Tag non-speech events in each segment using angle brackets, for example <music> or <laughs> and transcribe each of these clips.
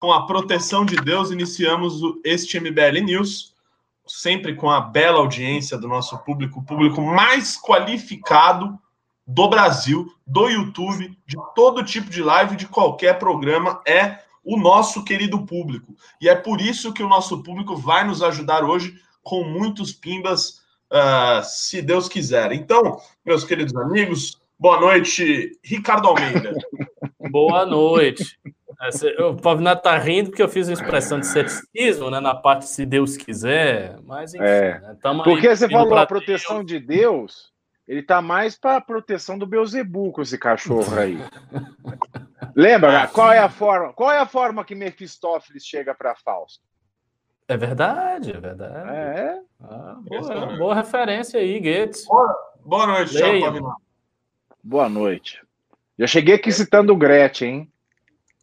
com a proteção de Deus, iniciamos este MBL News, sempre com a bela audiência do nosso público, o público mais qualificado do Brasil, do YouTube, de todo tipo de live, de qualquer programa, é o nosso querido público. E é por isso que o nosso público vai nos ajudar hoje com muitos pimbas, uh, se Deus quiser. Então, meus queridos amigos, boa noite, Ricardo Almeida. boa noite. O Pavinato tá rindo porque eu fiz uma expressão de ceticismo né, na parte se Deus quiser, mas enfim. É. Né, porque aí, você falou a proteção Deus. de Deus, ele tá mais para a proteção do Beuzebu com esse cachorro aí. Lembra? Qual é a forma? Qual é a forma que Mefistófeles chega para Fausto? É verdade, é verdade. É. Ah, boa, boa, referência aí, Guedes. Boa, boa noite, Thiago Boa noite. Já cheguei aqui citando o Gretchen, hein?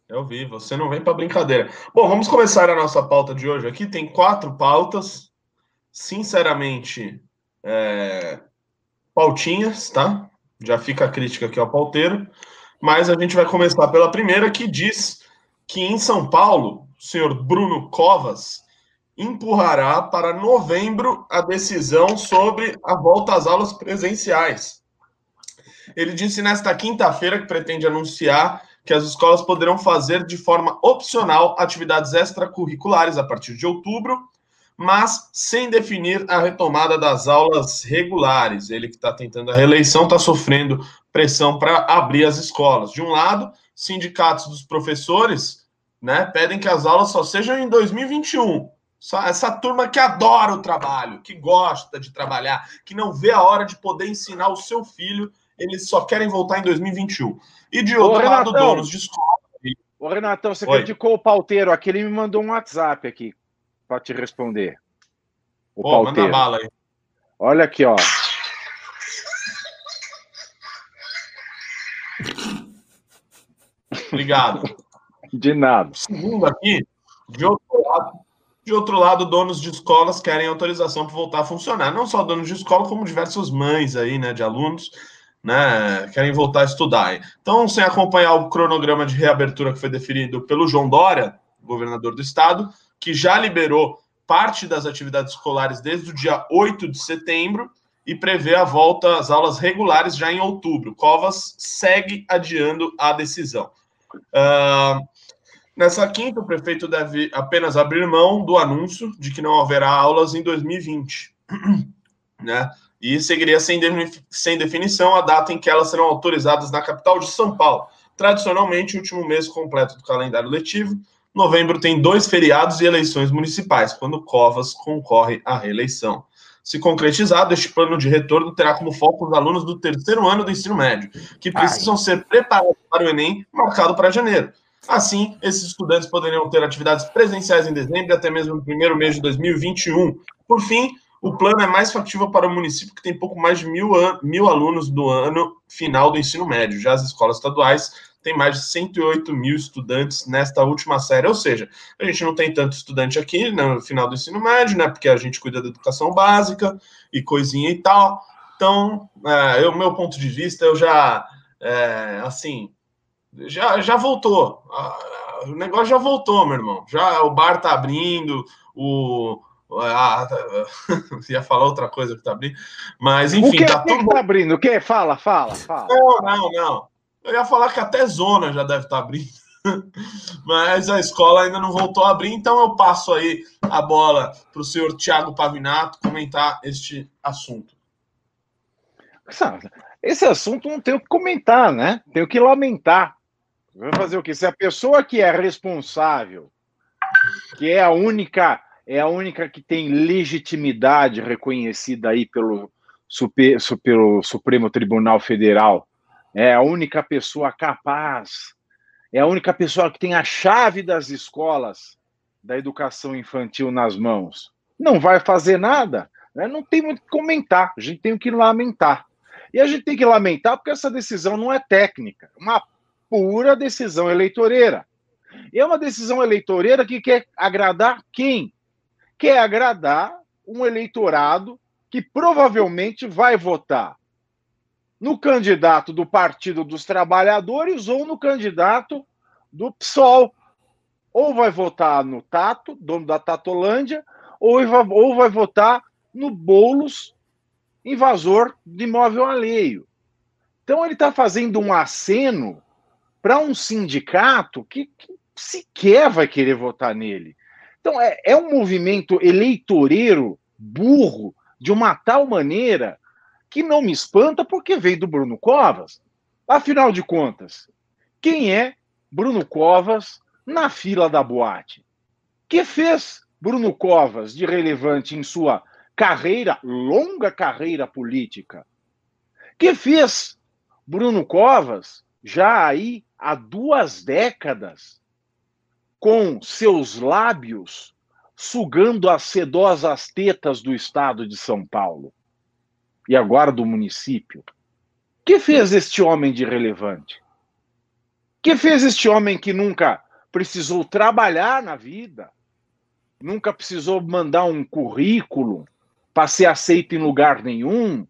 Eu vi, você não vem para brincadeira. Bom, vamos começar a nossa pauta de hoje aqui. Tem quatro pautas. Sinceramente, é... pautinhas, tá? Já fica a crítica aqui ao pauteiro. Mas a gente vai começar pela primeira, que diz que em São Paulo, o senhor Bruno Covas empurrará para novembro a decisão sobre a volta às aulas presenciais. Ele disse nesta quinta-feira que pretende anunciar que as escolas poderão fazer de forma opcional atividades extracurriculares a partir de outubro, mas sem definir a retomada das aulas regulares. Ele que está tentando a reeleição está sofrendo pressão para abrir as escolas. De um lado, sindicatos dos professores né, pedem que as aulas só sejam em 2021. Essa turma que adora o trabalho, que gosta de trabalhar, que não vê a hora de poder ensinar o seu filho, eles só querem voltar em 2021. E de outro Ô, lado, donos de escola. Ô, Renatão, você Oi. criticou o pauteiro aqui, ele me mandou um WhatsApp aqui para te responder. O Pô, pauteiro. manda bala aí. Olha aqui, ó. Obrigado. De nada. Segundo aqui, de outro lado, de outro lado, donos de escolas querem autorização para voltar a funcionar. Não só donos de escola, como diversas mães aí, né, de alunos né, querem voltar a estudar. Então, sem acompanhar o cronograma de reabertura que foi definido pelo João Dória, governador do estado, que já liberou parte das atividades escolares desde o dia 8 de setembro e prevê a volta às aulas regulares já em outubro. Covas segue adiando a decisão. Uh, nessa quinta, o prefeito deve apenas abrir mão do anúncio de que não haverá aulas em 2020. <clears throat> né? E seguiria sem, sem definição a data em que elas serão autorizadas na capital de São Paulo. Tradicionalmente, o último mês completo do calendário letivo, novembro tem dois feriados e eleições municipais, quando Covas concorre à reeleição. Se concretizado, este plano de retorno terá como foco os alunos do terceiro ano do ensino médio, que precisam Ai. ser preparados para o Enem, marcado para janeiro. Assim, esses estudantes poderiam ter atividades presenciais em dezembro e até mesmo no primeiro mês de 2021. Por fim, o plano é mais factível para o município que tem pouco mais de mil, mil alunos do ano final do ensino médio. Já as escolas estaduais têm mais de 108 mil estudantes nesta última série. Ou seja, a gente não tem tanto estudante aqui no final do ensino médio, né? Porque a gente cuida da educação básica e coisinha e tal. Então, é, eu, meu ponto de vista, eu já, é, assim, já, já voltou. O negócio já voltou, meu irmão. Já o bar tá abrindo, o, ah, tá, <laughs> ia falar outra coisa que tá abrindo. Mas, enfim. O que, tá, tudo... que tá abrindo? O que? Fala, fala, fala. Não, não, não. Eu ia falar que até zona já deve estar tá abrindo. <laughs> Mas a escola ainda não voltou a abrir, então eu passo aí a bola para o senhor Tiago Pavinato comentar este assunto. Esse assunto não tem o que comentar, né? Tem o que lamentar. Vai fazer o quê? Se a pessoa que é responsável, que é a única é a única que tem legitimidade reconhecida aí pelo, super, pelo Supremo Tribunal Federal. É a única pessoa capaz, é a única pessoa que tem a chave das escolas da educação infantil nas mãos. Não vai fazer nada, né? não tem muito que comentar, a gente tem que lamentar. E a gente tem que lamentar porque essa decisão não é técnica, é uma pura decisão eleitoreira. E é uma decisão eleitoreira que quer agradar quem? Quer agradar um eleitorado que provavelmente vai votar no candidato do Partido dos Trabalhadores ou no candidato do PSOL. ou vai votar no Tato, dono da Tatolândia, ou vai, ou vai votar no Boulos, invasor de imóvel alheio. Então ele está fazendo um aceno para um sindicato que, que, sequer vai querer votar nele. Então é, é um movimento eleitoreiro burro de uma tal maneira que não me espanta porque veio do Bruno Covas. Afinal de contas, quem é Bruno Covas na fila da boate? Que fez Bruno Covas de relevante em sua carreira, longa carreira política? Que fez Bruno Covas já aí há duas décadas com seus lábios sugando as sedosas tetas do estado de São Paulo e agora do município. Que fez este homem de relevante? Que fez este homem que nunca precisou trabalhar na vida, nunca precisou mandar um currículo para ser aceito em lugar nenhum,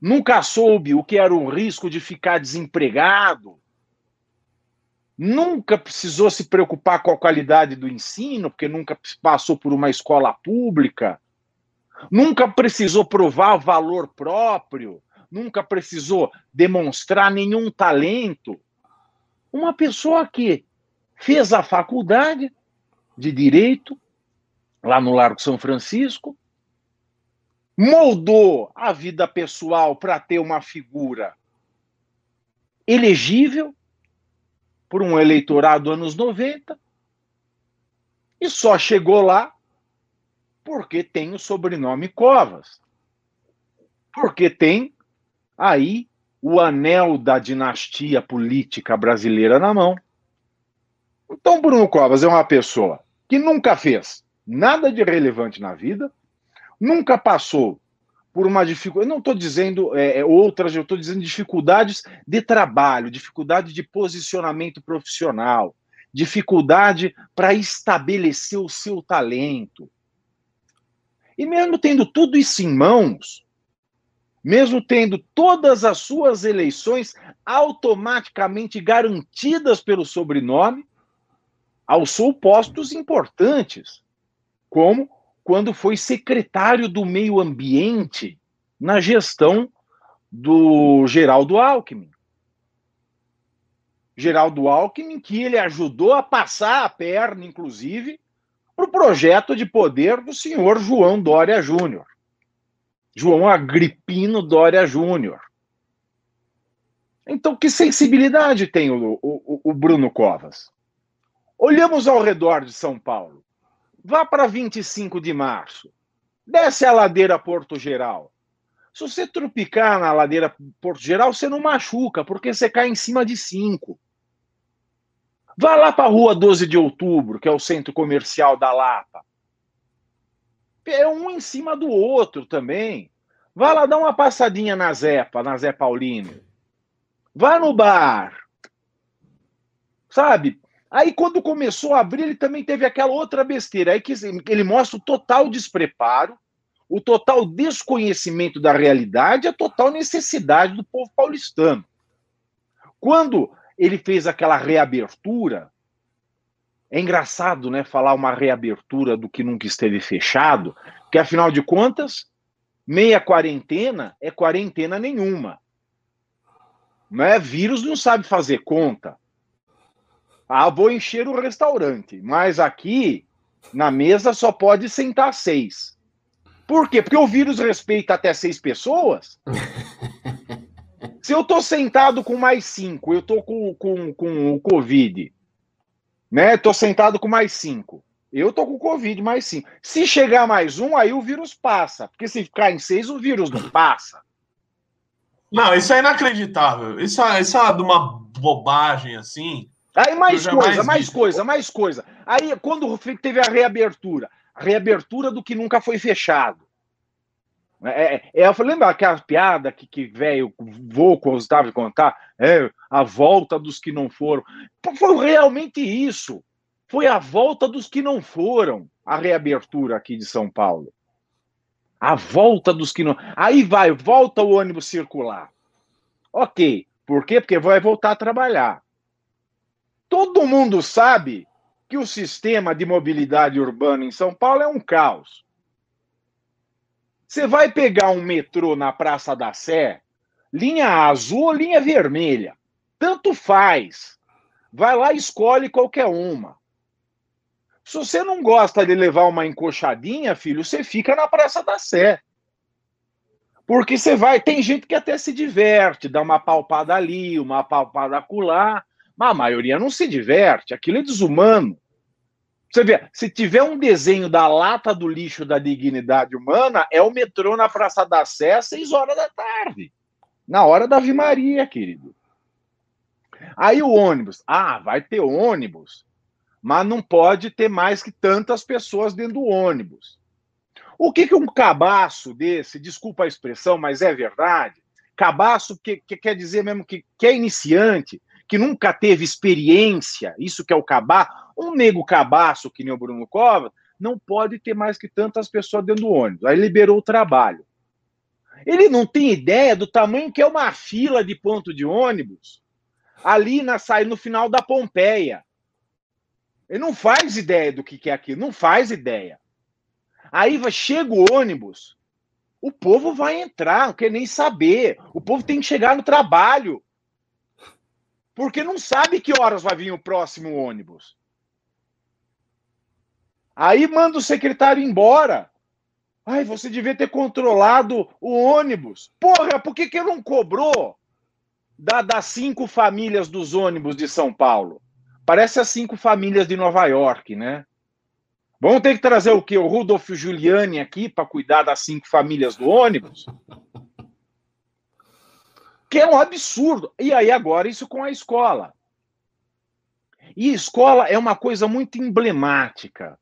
nunca soube o que era o risco de ficar desempregado, nunca precisou se preocupar com a qualidade do ensino, porque nunca passou por uma escola pública, nunca precisou provar valor próprio, nunca precisou demonstrar nenhum talento. Uma pessoa que fez a faculdade de direito lá no Largo São Francisco, moldou a vida pessoal para ter uma figura elegível, por um eleitorado anos 90 e só chegou lá porque tem o sobrenome Covas. Porque tem aí o anel da dinastia política brasileira na mão. Então, Bruno Covas é uma pessoa que nunca fez nada de relevante na vida, nunca passou por uma dificuldade. Eu não estou dizendo é, é, outras, eu estou dizendo dificuldades de trabalho, dificuldade de posicionamento profissional, dificuldade para estabelecer o seu talento. E mesmo tendo tudo isso em mãos, mesmo tendo todas as suas eleições automaticamente garantidas pelo sobrenome, alçou postos importantes, como quando foi secretário do Meio Ambiente na gestão do Geraldo Alckmin. Geraldo Alckmin, que ele ajudou a passar a perna, inclusive, para o projeto de poder do senhor João Dória Júnior. João Agripino Dória Júnior. Então, que sensibilidade tem o, o, o Bruno Covas? Olhamos ao redor de São Paulo. Vá para 25 de março. Desce a ladeira Porto Geral. Se você tropicar na ladeira Porto Geral, você não machuca, porque você cai em cima de cinco. Vá lá para a rua 12 de outubro, que é o centro comercial da Lapa. É um em cima do outro também. Vá lá dar uma passadinha na Zepa, na Zé Paulino. Vá no bar. Sabe? Aí, quando começou a abrir, ele também teve aquela outra besteira. Aí que ele mostra o total despreparo, o total desconhecimento da realidade, a total necessidade do povo paulistano. Quando ele fez aquela reabertura, é engraçado, né, falar uma reabertura do que nunca esteve fechado, que afinal de contas, meia quarentena é quarentena nenhuma. Não é vírus não sabe fazer conta. Ah, vou encher o restaurante, mas aqui na mesa só pode sentar seis. Por quê? Porque o vírus respeita até seis pessoas. <laughs> Se eu tô sentado com mais cinco, eu tô com, com, com o Covid, né? Tô sentado com mais cinco. Eu tô com Covid mais cinco. Se chegar mais um, aí o vírus passa. Porque se ficar em seis, o vírus não passa. Não, isso é inacreditável. Isso é, isso é de uma bobagem assim. Aí mais coisa, mais coisa, mais coisa. Aí quando teve a reabertura, a reabertura do que nunca foi fechado. É, é, é eu falei, lembra aquela piada que, que velho vou gostava de contar? É, a volta dos que não foram. Foi realmente isso. Foi a volta dos que não foram a reabertura aqui de São Paulo. A volta dos que não. Aí vai, volta o ônibus circular. Ok. Por quê? Porque vai voltar a trabalhar. Todo mundo sabe que o sistema de mobilidade urbana em São Paulo é um caos. Você vai pegar um metrô na Praça da Sé, linha azul ou linha vermelha, tanto faz. Vai lá e escolhe qualquer uma. Se você não gosta de levar uma encoxadinha, filho, você fica na Praça da Sé. Porque você vai, tem gente que até se diverte, dá uma palpada ali, uma palpada acolá, mas a maioria não se diverte, aquilo é desumano. Você vê, se tiver um desenho da lata do lixo da dignidade humana, é o metrô na Praça da Sé às seis horas da tarde. Na hora da Ave Maria, querido. Aí o ônibus. Ah, vai ter ônibus, mas não pode ter mais que tantas pessoas dentro do ônibus. O que, que um cabaço desse, desculpa a expressão, mas é verdade, cabaço que, que quer dizer mesmo que, que é iniciante, que nunca teve experiência, isso que é o cabaço, um nego cabaço, que nem o Bruno Cova, não pode ter mais que tantas pessoas dentro do ônibus. Aí liberou o trabalho. Ele não tem ideia do tamanho que é uma fila de ponto de ônibus ali na saída no final da Pompeia. Ele não faz ideia do que é aquilo, não faz ideia. Aí chega o ônibus, o povo vai entrar, não quer nem saber. O povo tem que chegar no trabalho porque não sabe que horas vai vir o próximo ônibus. Aí manda o secretário embora. Ai, você devia ter controlado o ônibus. Porra, por que, que não cobrou da, das cinco famílias dos ônibus de São Paulo? Parece as cinco famílias de Nova York, né? Vamos ter que trazer o quê? O Rudolf Giuliani aqui para cuidar das cinco famílias do ônibus? Que é um absurdo. E aí, agora, isso com a escola. E escola é uma coisa muito emblemática.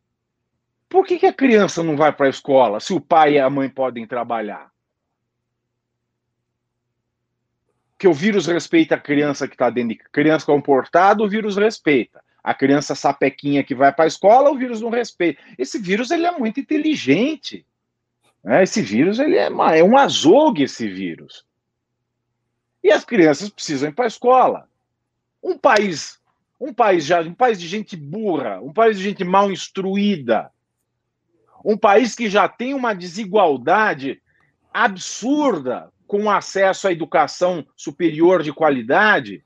Por que, que a criança não vai para a escola se o pai e a mãe podem trabalhar? Que o vírus respeita a criança que está dentro de criança comportada, o vírus respeita. A criança sapequinha que vai para a escola, o vírus não respeita. Esse vírus ele é muito inteligente. Né? Esse vírus ele é, é um azogue, esse vírus. E as crianças precisam ir para a escola. Um país, um país já, um país de gente burra, um país de gente mal instruída, um país que já tem uma desigualdade absurda com acesso à educação superior de qualidade,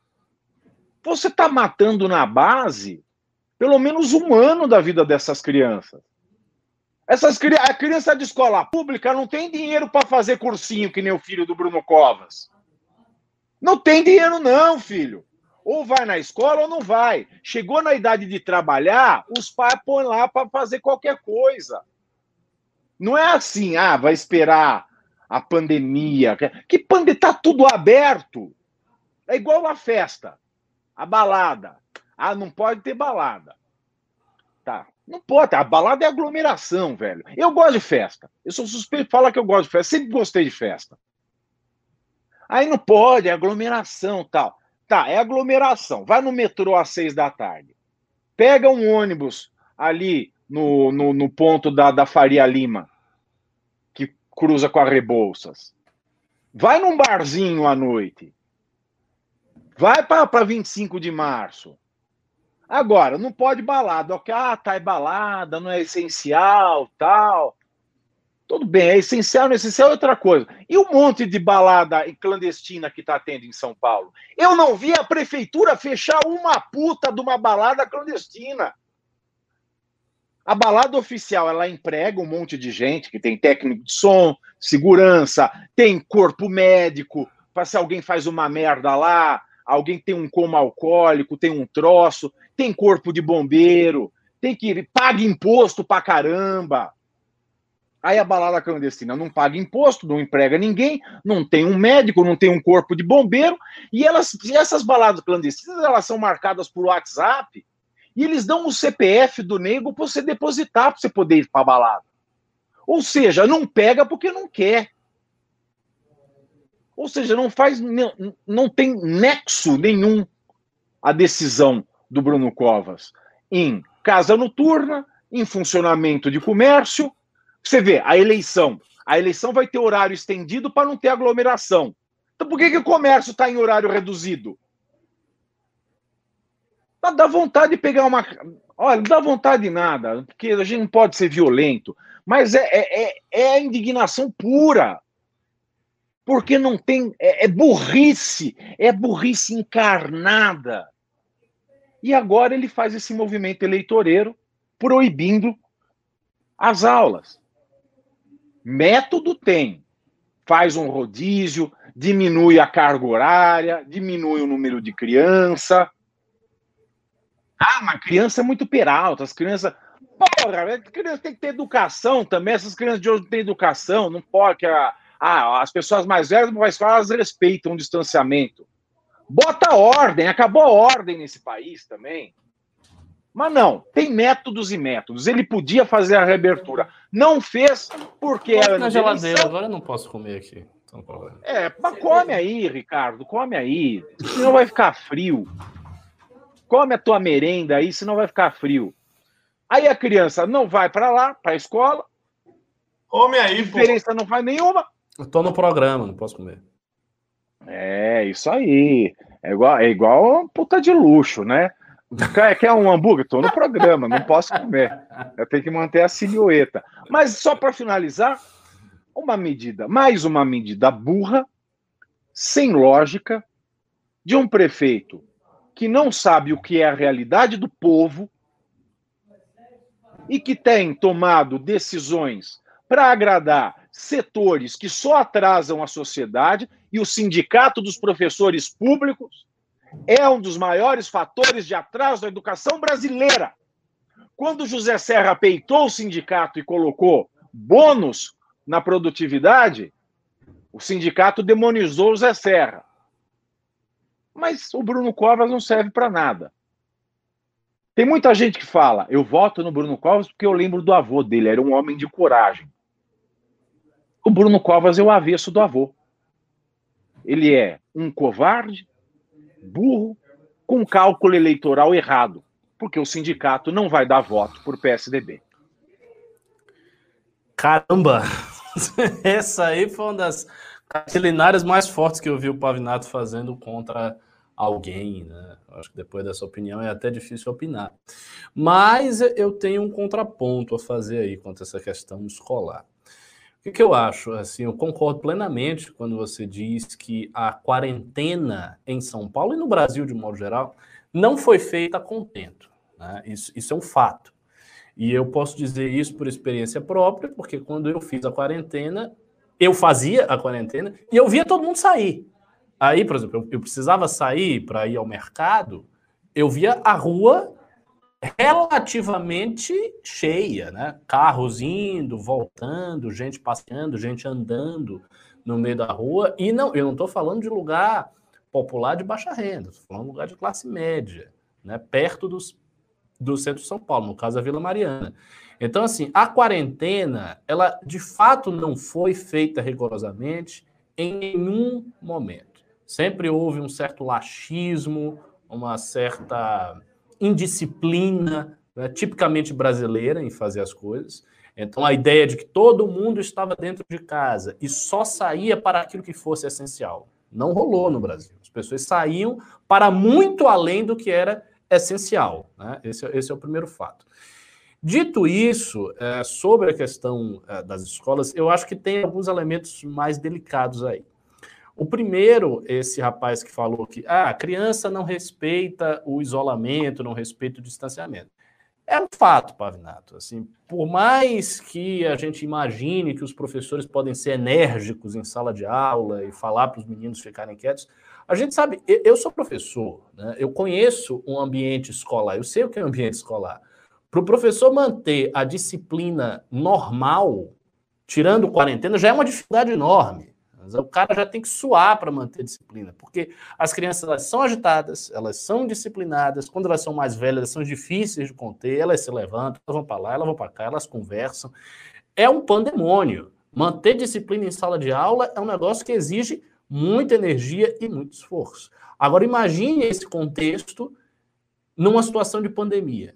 você está matando na base pelo menos um ano da vida dessas crianças. Essas a criança de escola pública não tem dinheiro para fazer cursinho que nem o filho do Bruno Covas. Não tem dinheiro, não, filho. Ou vai na escola ou não vai. Chegou na idade de trabalhar, os pais põem lá para fazer qualquer coisa. Não é assim, ah, vai esperar a pandemia. Que pandemia? Está tudo aberto. É igual a festa, a balada. Ah, não pode ter balada. Tá. Não pode. A balada é aglomeração, velho. Eu gosto de festa. Eu sou suspeito de falar que eu gosto de festa. Sempre gostei de festa. Aí não pode, é aglomeração tal. Tá, é aglomeração. Vai no metrô às seis da tarde. Pega um ônibus ali no, no, no ponto da, da Faria Lima, que cruza com a Rebouças. Vai num barzinho à noite. Vai para 25 de março. Agora, não pode balada. Ah, tá, é balada, não é essencial, tal. Tudo bem, é essencial, não é essencial é outra coisa. E o monte de balada clandestina que está tendo em São Paulo? Eu não vi a prefeitura fechar uma puta de uma balada clandestina. A balada oficial, ela emprega um monte de gente que tem técnico de som, segurança, tem corpo médico, para se alguém faz uma merda lá, alguém tem um coma alcoólico, tem um troço, tem corpo de bombeiro, tem que paga imposto pra caramba. Aí a balada clandestina não paga imposto, não emprega ninguém, não tem um médico, não tem um corpo de bombeiro, e elas, essas baladas clandestinas elas são marcadas por WhatsApp, e eles dão o CPF do nego para você depositar para você poder ir para a balada. Ou seja, não pega porque não quer. Ou seja, não faz, não tem nexo nenhum a decisão do Bruno Covas em casa noturna, em funcionamento de comércio, você vê, a eleição. A eleição vai ter horário estendido para não ter aglomeração. Então por que, que o comércio está em horário reduzido? Dá vontade de pegar uma. Olha, não dá vontade de nada, porque a gente não pode ser violento, mas é, é, é, é indignação pura. Porque não tem. É, é burrice, é burrice encarnada. E agora ele faz esse movimento eleitoreiro proibindo as aulas. Método tem. Faz um rodízio, diminui a carga horária, diminui o número de criança. Ah, mas criança é muito peralta, as crianças. Porra, as crianças têm que ter educação também. Essas crianças de hoje não têm educação, não pode. A, ah, as pessoas mais velhas mais elas respeitam o distanciamento. Bota ordem, acabou a ordem nesse país também. Mas não, tem métodos e métodos. Ele podia fazer a reabertura. Não fez porque era. na geladeira, agora eu não posso comer aqui. É, mas come aí, Ricardo, come aí. Senão vai ficar frio. Come a tua merenda aí, senão vai ficar frio. Aí a criança não vai para lá, para a escola. Come aí, a diferença pô. não faz nenhuma. Eu tô no programa, não posso comer. É, isso aí. É igual, é igual puta de luxo, né? Quer, um hambúrguer? Tô no programa, não posso comer. Eu tenho que manter a silhueta. Mas só para finalizar, uma medida, mais uma medida burra, sem lógica, de um prefeito que não sabe o que é a realidade do povo e que tem tomado decisões para agradar setores que só atrasam a sociedade e o sindicato dos professores públicos é um dos maiores fatores de atraso da educação brasileira. Quando José Serra peitou o sindicato e colocou bônus na produtividade, o sindicato demonizou o Serra. Mas o Bruno Covas não serve para nada. Tem muita gente que fala, eu voto no Bruno Covas porque eu lembro do avô dele, era um homem de coragem. O Bruno Covas é o avesso do avô. Ele é um covarde, burro, com cálculo eleitoral errado, porque o sindicato não vai dar voto por PSDB. Caramba! <laughs> Essa aí foi uma das culinárias mais fortes que eu vi o Pavinato fazendo contra alguém, né? Acho que depois dessa opinião é até difícil opinar. Mas eu tenho um contraponto a fazer aí quanto a essa questão escolar. O que, eu acho? Assim, eu concordo plenamente quando você diz que a quarentena em São Paulo e no Brasil de modo geral não foi feita a contento. Né? Isso, isso é um fato. E eu posso dizer isso por experiência própria, porque quando eu fiz a quarentena, eu fazia a quarentena e eu via todo mundo sair. Aí, por exemplo, eu, eu precisava sair para ir ao mercado, eu via a rua relativamente cheia, né? Carros indo, voltando, gente passeando, gente andando no meio da rua. E não, eu não estou falando de lugar popular de baixa renda, estou falando de lugar de classe média, né? Perto dos, do centro de São Paulo, no caso a Vila Mariana. Então, assim, a quarentena, ela de fato não foi feita rigorosamente em nenhum momento. Sempre houve um certo laxismo, uma certa indisciplina né, tipicamente brasileira em fazer as coisas. Então, a ideia de que todo mundo estava dentro de casa e só saía para aquilo que fosse essencial não rolou no Brasil. As pessoas saíam para muito além do que era essencial. Né? Esse, esse, é o primeiro fato. Dito isso, é, sobre a questão é, das escolas, eu acho que tem alguns elementos mais delicados aí. O primeiro, esse rapaz que falou que ah, a criança não respeita o isolamento, não respeita o distanciamento. É um fato, Pavinato. Assim, por mais que a gente imagine que os professores podem ser enérgicos em sala de aula e falar para os meninos ficarem quietos, a gente sabe, eu sou professor, né? eu conheço um ambiente escolar, eu sei o que é um ambiente escolar. Para o professor manter a disciplina normal, tirando quarentena, já é uma dificuldade enorme. O cara já tem que suar para manter disciplina, porque as crianças elas são agitadas, elas são disciplinadas, quando elas são mais velhas, elas são difíceis de conter, elas se levantam, elas vão para lá, elas vão para cá, elas conversam. É um pandemônio. Manter disciplina em sala de aula é um negócio que exige muita energia e muito esforço. Agora imagine esse contexto numa situação de pandemia.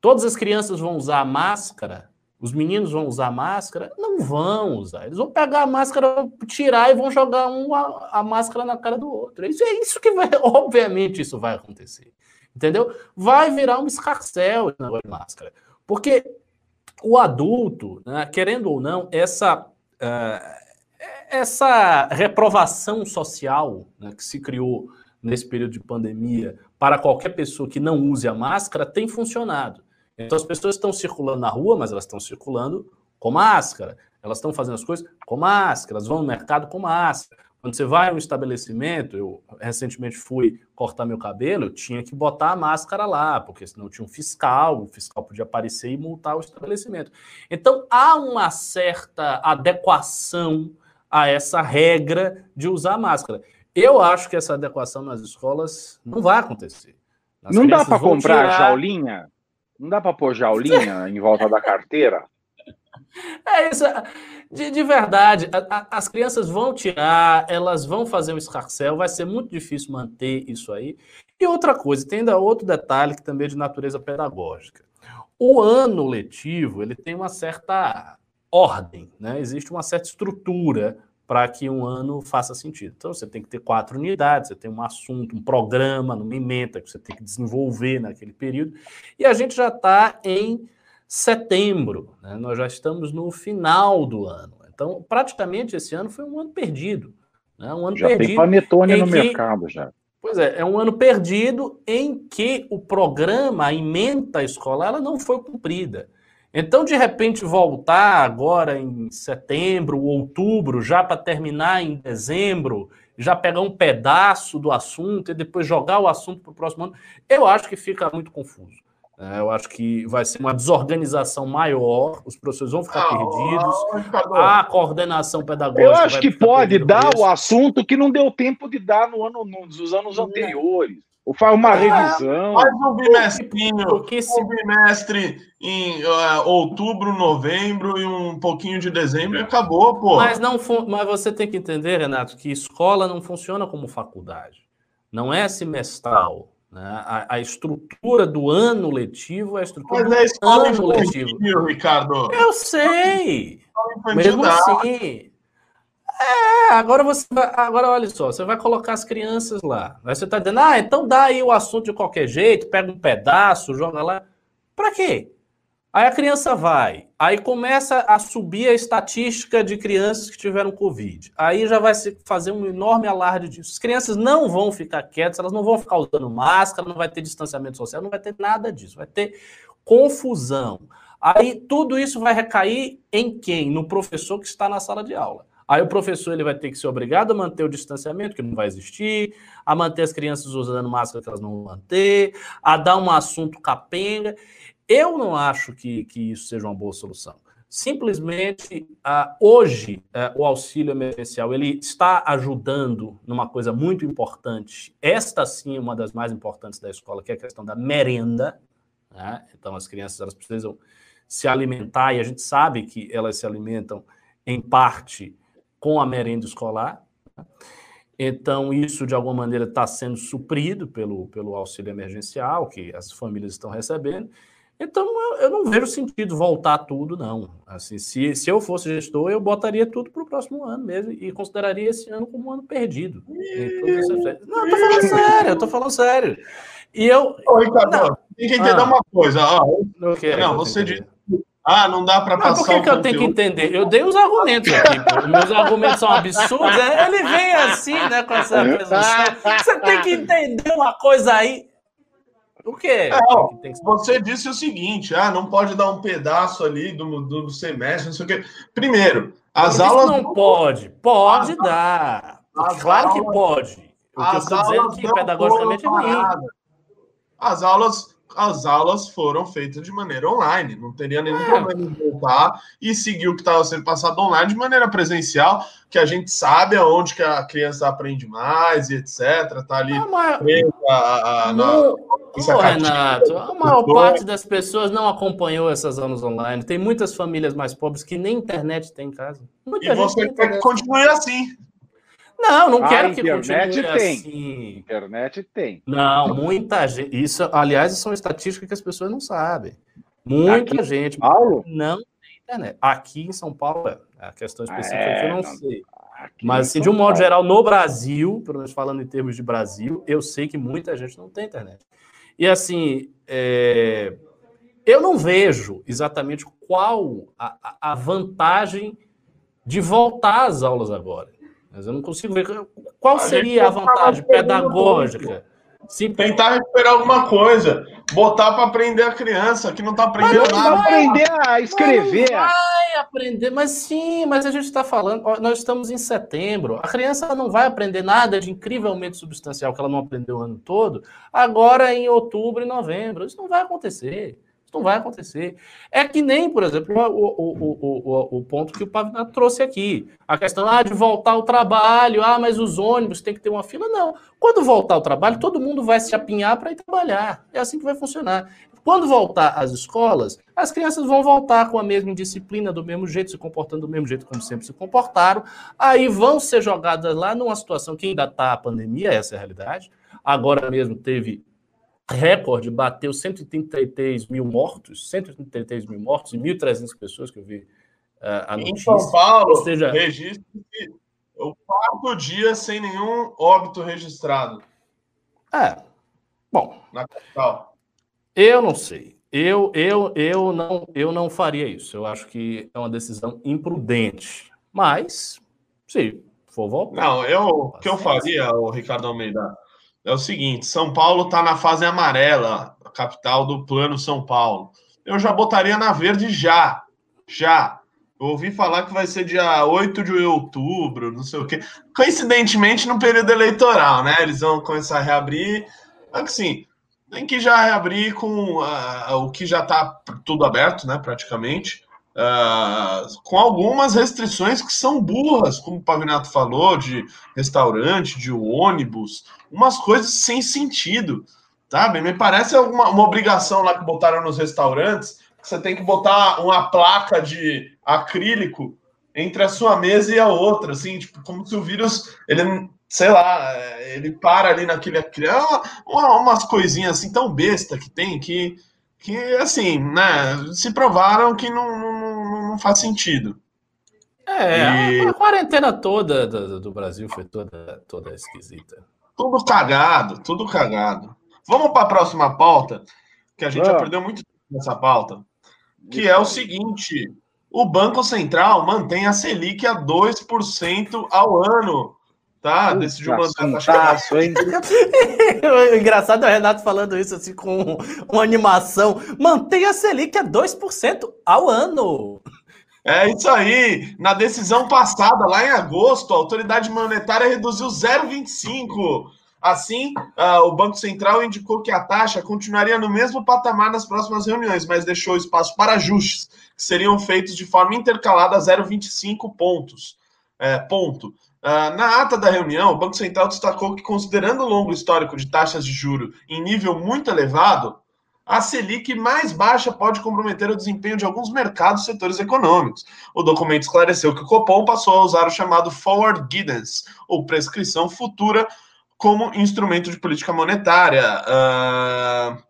Todas as crianças vão usar máscara os meninos vão usar máscara? Não vão usar. Eles vão pegar a máscara, tirar e vão jogar um a, a máscara na cara do outro. Isso é isso que vai, <laughs> obviamente, isso vai acontecer. Entendeu? Vai virar um escarcel de máscara. Porque o adulto, né, querendo ou não, essa, uh, essa reprovação social né, que se criou nesse período de pandemia para qualquer pessoa que não use a máscara tem funcionado. Então as pessoas estão circulando na rua, mas elas estão circulando com máscara. Elas estão fazendo as coisas com máscara, elas vão no mercado com máscara. Quando você vai a um estabelecimento, eu recentemente fui cortar meu cabelo, eu tinha que botar a máscara lá, porque senão tinha um fiscal, o fiscal podia aparecer e multar o estabelecimento. Então há uma certa adequação a essa regra de usar máscara. Eu acho que essa adequação nas escolas não vai acontecer. As não dá para comprar tirar... jaulinha? Não dá para pôr jaulinha em volta da carteira? É isso. De, de verdade, a, a, as crianças vão tirar, elas vão fazer um escarcel, vai ser muito difícil manter isso aí. E outra coisa, tem ainda outro detalhe que também é de natureza pedagógica. O ano letivo, ele tem uma certa ordem, né? Existe uma certa estrutura para que um ano faça sentido. Então, você tem que ter quatro unidades, você tem um assunto, um programa, uma emenda que você tem que desenvolver naquele período. E a gente já está em setembro, né? nós já estamos no final do ano. Então, praticamente esse ano foi um ano perdido. Né? Um ano já perdido tem panetone no que, mercado já. Pois é, é um ano perdido em que o programa, a emenda escolar, ela não foi cumprida. Então, de repente, voltar agora em setembro, outubro, já para terminar em dezembro, já pegar um pedaço do assunto e depois jogar o assunto para o próximo ano, eu acho que fica muito confuso. É, eu acho que vai ser uma desorganização maior, os professores vão ficar ah, perdidos, a coordenação pedagógica. Eu acho que pode dar o assunto que não deu tempo de dar no ano, nos anos anteriores. Ou faz uma é, revisão. Faz um bimestrinho, porque se... um bimestre em uh, outubro, novembro e um pouquinho de dezembro e acabou, pô. Mas, não mas você tem que entender, Renato, que escola não funciona como faculdade. Não é semestral. Né? A, a, estrutura do ano letivo é a estrutura Mas é do ano letivo. Ricardo. Eu sei. Mesmo assim. É, agora você agora olha só, você vai colocar as crianças lá. Aí você está dizendo, ah, então dá aí o assunto de qualquer jeito, pega um pedaço, joga lá. Para quê? Aí a criança vai, aí começa a subir a estatística de crianças que tiveram Covid. Aí já vai se fazer um enorme alarde disso. As crianças não vão ficar quietas, elas não vão ficar usando máscara, não vai ter distanciamento social, não vai ter nada disso. Vai ter confusão. Aí tudo isso vai recair em quem? No professor que está na sala de aula. Aí o professor ele vai ter que ser obrigado a manter o distanciamento, que não vai existir, a manter as crianças usando máscara que elas não vão manter, a dar um assunto capenga. Eu não acho que, que isso seja uma boa solução. Simplesmente, uh, hoje, uh, o auxílio emergencial ele está ajudando numa coisa muito importante. Esta, sim, é uma das mais importantes da escola, que é a questão da merenda. Né? Então, as crianças elas precisam se alimentar, e a gente sabe que elas se alimentam, em parte, com a merenda escolar. Então, isso, de alguma maneira, está sendo suprido pelo, pelo auxílio emergencial que as famílias estão recebendo. Então, eu não vejo sentido voltar tudo, não. Assim, se, se eu fosse gestor, eu botaria tudo para o próximo ano mesmo e consideraria esse ano como um ano perdido. Não, eu tô falando sério, eu tô falando sério. E eu. Ô, Ricardo, não. tem que entender ah, uma coisa. Ó, não, você disse. Ah, não dá para passar. Por que, que eu tenho que entender? Eu dei os argumentos aqui. Pô. Meus argumentos são absurdos. É, ele vem assim, né, com essa presunção. Você tem que entender uma coisa aí. O quê? É, ó, você disse o seguinte: ah, não pode dar um pedaço ali do, do, do semestre, não sei o quê. Primeiro, as aulas. Não pode, pode dar. Claro aulas, que pode. O que eu estou dizendo é que pedagogicamente é ruim. As aulas as aulas foram feitas de maneira online. Não teria nenhum é. problema em voltar e seguir o que estava sendo passado online de maneira presencial, que a gente sabe aonde que a criança aprende mais e etc. Tá ali mas... a, a, na... Ô, Renato, a maior parte das pessoas não acompanhou essas aulas online. Tem muitas famílias mais pobres que nem internet tem em casa. Muita e você quer que continue assim. Não, não quero que continue tem. assim. Internet tem. Não, muita gente. Isso, aliás, são estatísticas que as pessoas não sabem. Muita Aqui gente Paulo? não tem internet. Aqui em São Paulo, é. a questão específica é, eu não, não sei. Mas, assim, de um modo geral, no Brasil, pelo menos falando em termos de Brasil, eu sei que muita gente não tem internet. E assim, é, eu não vejo exatamente qual a, a vantagem de voltar às aulas agora. Mas eu não consigo ver qual a seria a vantagem pedagógica. Sim. Tentar recuperar alguma coisa, botar para aprender a criança que não está aprendendo não nada. aprender a escrever. Vai aprender, mas sim, mas a gente está falando, nós estamos em setembro. A criança não vai aprender nada de incrivelmente substancial que ela não aprendeu o ano todo, agora em outubro e novembro. Isso não vai acontecer não vai acontecer. É que nem, por exemplo, o, o, o, o, ponto que o Pavinato trouxe aqui. A questão ah, de voltar ao trabalho, ah, mas os ônibus tem que ter uma fila. Não. Quando voltar ao trabalho, todo mundo vai se apinhar para ir trabalhar. É assim que vai funcionar. Quando voltar às escolas, as crianças vão voltar com a mesma disciplina, do mesmo jeito, se comportando do mesmo jeito como sempre se comportaram. Aí vão ser jogadas lá numa situação que ainda está a pandemia, essa é a realidade. Agora mesmo teve recorde, bateu 133 mil mortos, 133 mil mortos e 1.300 pessoas que eu vi uh, a notícia. Em São Paulo, Ou seja, registro o quarto dia sem nenhum óbito registrado. É, bom. Na capital. Eu não sei. Eu, eu, eu, não, eu não faria isso. Eu acho que é uma decisão imprudente. Mas, se for voltar. Não, eu, o que eu faria, o Ricardo Almeida, é o seguinte: São Paulo está na fase amarela, a capital do Plano São Paulo. Eu já botaria na verde já. Já. Eu ouvi falar que vai ser dia 8 de outubro, não sei o quê. Coincidentemente, no período eleitoral, né? Eles vão começar a reabrir. Assim, tem que já reabrir com uh, o que já está tudo aberto, né? Praticamente. Uh, com algumas restrições que são burras, como o Pavinato falou, de restaurante, de ônibus, umas coisas sem sentido, sabe? Me parece uma, uma obrigação lá que botaram nos restaurantes, que você tem que botar uma placa de acrílico entre a sua mesa e a outra, assim, tipo, como se o vírus, ele, sei lá, ele para ali naquele, é uma, umas coisinhas assim tão besta que tem que que assim, né, se provaram que não, não, não faz sentido. É, e... a, quarentena toda do, do, Brasil foi toda, toda esquisita. Tudo cagado, tudo cagado. Vamos para a próxima pauta, que a gente ah. já perdeu muito tempo nessa pauta, que é o seguinte: o Banco Central mantém a Selic a 2% ao ano tá? Decidiu mandar taxa hein? O <laughs> engraçado é o Renato falando isso assim com uma animação. Mantenha a Selic a 2% ao ano. É isso aí. Na decisão passada, lá em agosto, a autoridade monetária reduziu 0,25. Assim, uh, o Banco Central indicou que a taxa continuaria no mesmo patamar nas próximas reuniões, mas deixou espaço para ajustes, que seriam feitos de forma intercalada a 0,25 pontos. É, ponto. Uh, na ata da reunião, o Banco Central destacou que, considerando o longo histórico de taxas de juro em nível muito elevado, a Selic mais baixa pode comprometer o desempenho de alguns mercados e setores econômicos. O documento esclareceu que o Copom passou a usar o chamado Forward Guidance, ou prescrição futura, como instrumento de política monetária. Uh,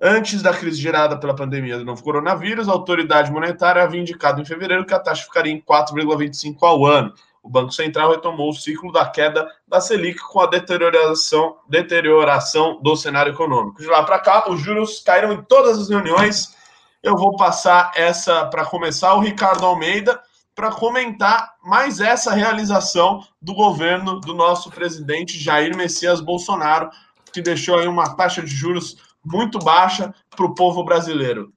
antes da crise gerada pela pandemia do novo coronavírus, a autoridade monetária havia indicado em fevereiro que a taxa ficaria em 4,25 ao ano o Banco Central retomou o ciclo da queda da Selic com a deterioração, deterioração do cenário econômico. De lá para cá, os juros caíram em todas as reuniões. Eu vou passar essa para começar o Ricardo Almeida para comentar mais essa realização do governo do nosso presidente Jair Messias Bolsonaro, que deixou aí uma taxa de juros muito baixa para o povo brasileiro.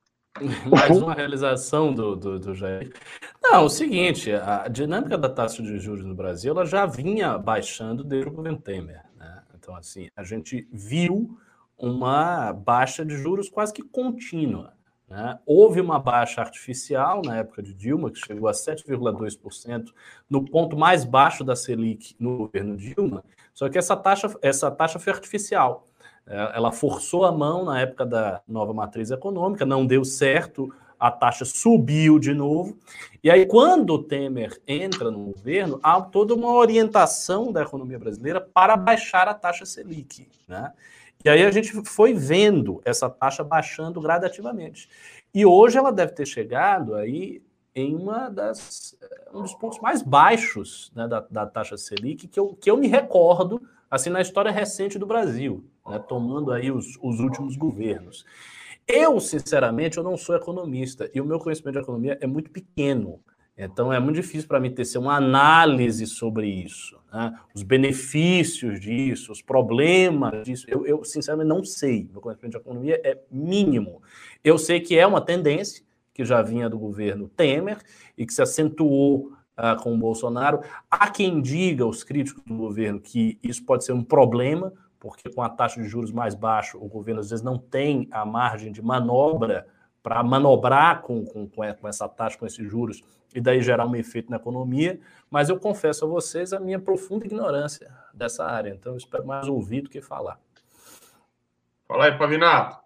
Mais uma realização do, do, do Jair. Não, o seguinte, a dinâmica da taxa de juros no Brasil ela já vinha baixando desde o governo Temer. Né? Então, assim, a gente viu uma baixa de juros quase que contínua. Né? Houve uma baixa artificial na época de Dilma, que chegou a 7,2%, no ponto mais baixo da Selic no governo Dilma, só que essa taxa, essa taxa foi artificial. É, ela forçou a mão na época da nova matriz econômica, não deu certo, a taxa subiu de novo. E aí, quando o Temer entra no governo, há toda uma orientação da economia brasileira para baixar a taxa Selic. Né? E aí a gente foi vendo essa taxa baixando gradativamente. E hoje ela deve ter chegado aí em uma das, um dos pontos mais baixos né, da, da taxa Selic que eu, que eu me recordo assim na história recente do Brasil. Né, tomando aí os, os últimos governos. Eu, sinceramente, eu não sou economista e o meu conhecimento de economia é muito pequeno. Então é muito difícil para mim ter uma análise sobre isso, né? os benefícios disso, os problemas disso. Eu, eu, sinceramente não sei. Meu conhecimento de economia é mínimo. Eu sei que é uma tendência que já vinha do governo Temer e que se acentuou uh, com o Bolsonaro. Há quem diga, os críticos do governo, que isso pode ser um problema, porque com a taxa de juros mais baixa, o governo às vezes não tem a margem de manobra para manobrar com, com, com essa taxa, com esses juros, e daí gerar um efeito na economia, mas eu confesso a vocês a minha profunda ignorância dessa área, então eu espero mais ouvir do que falar. Fala aí, Pavinato.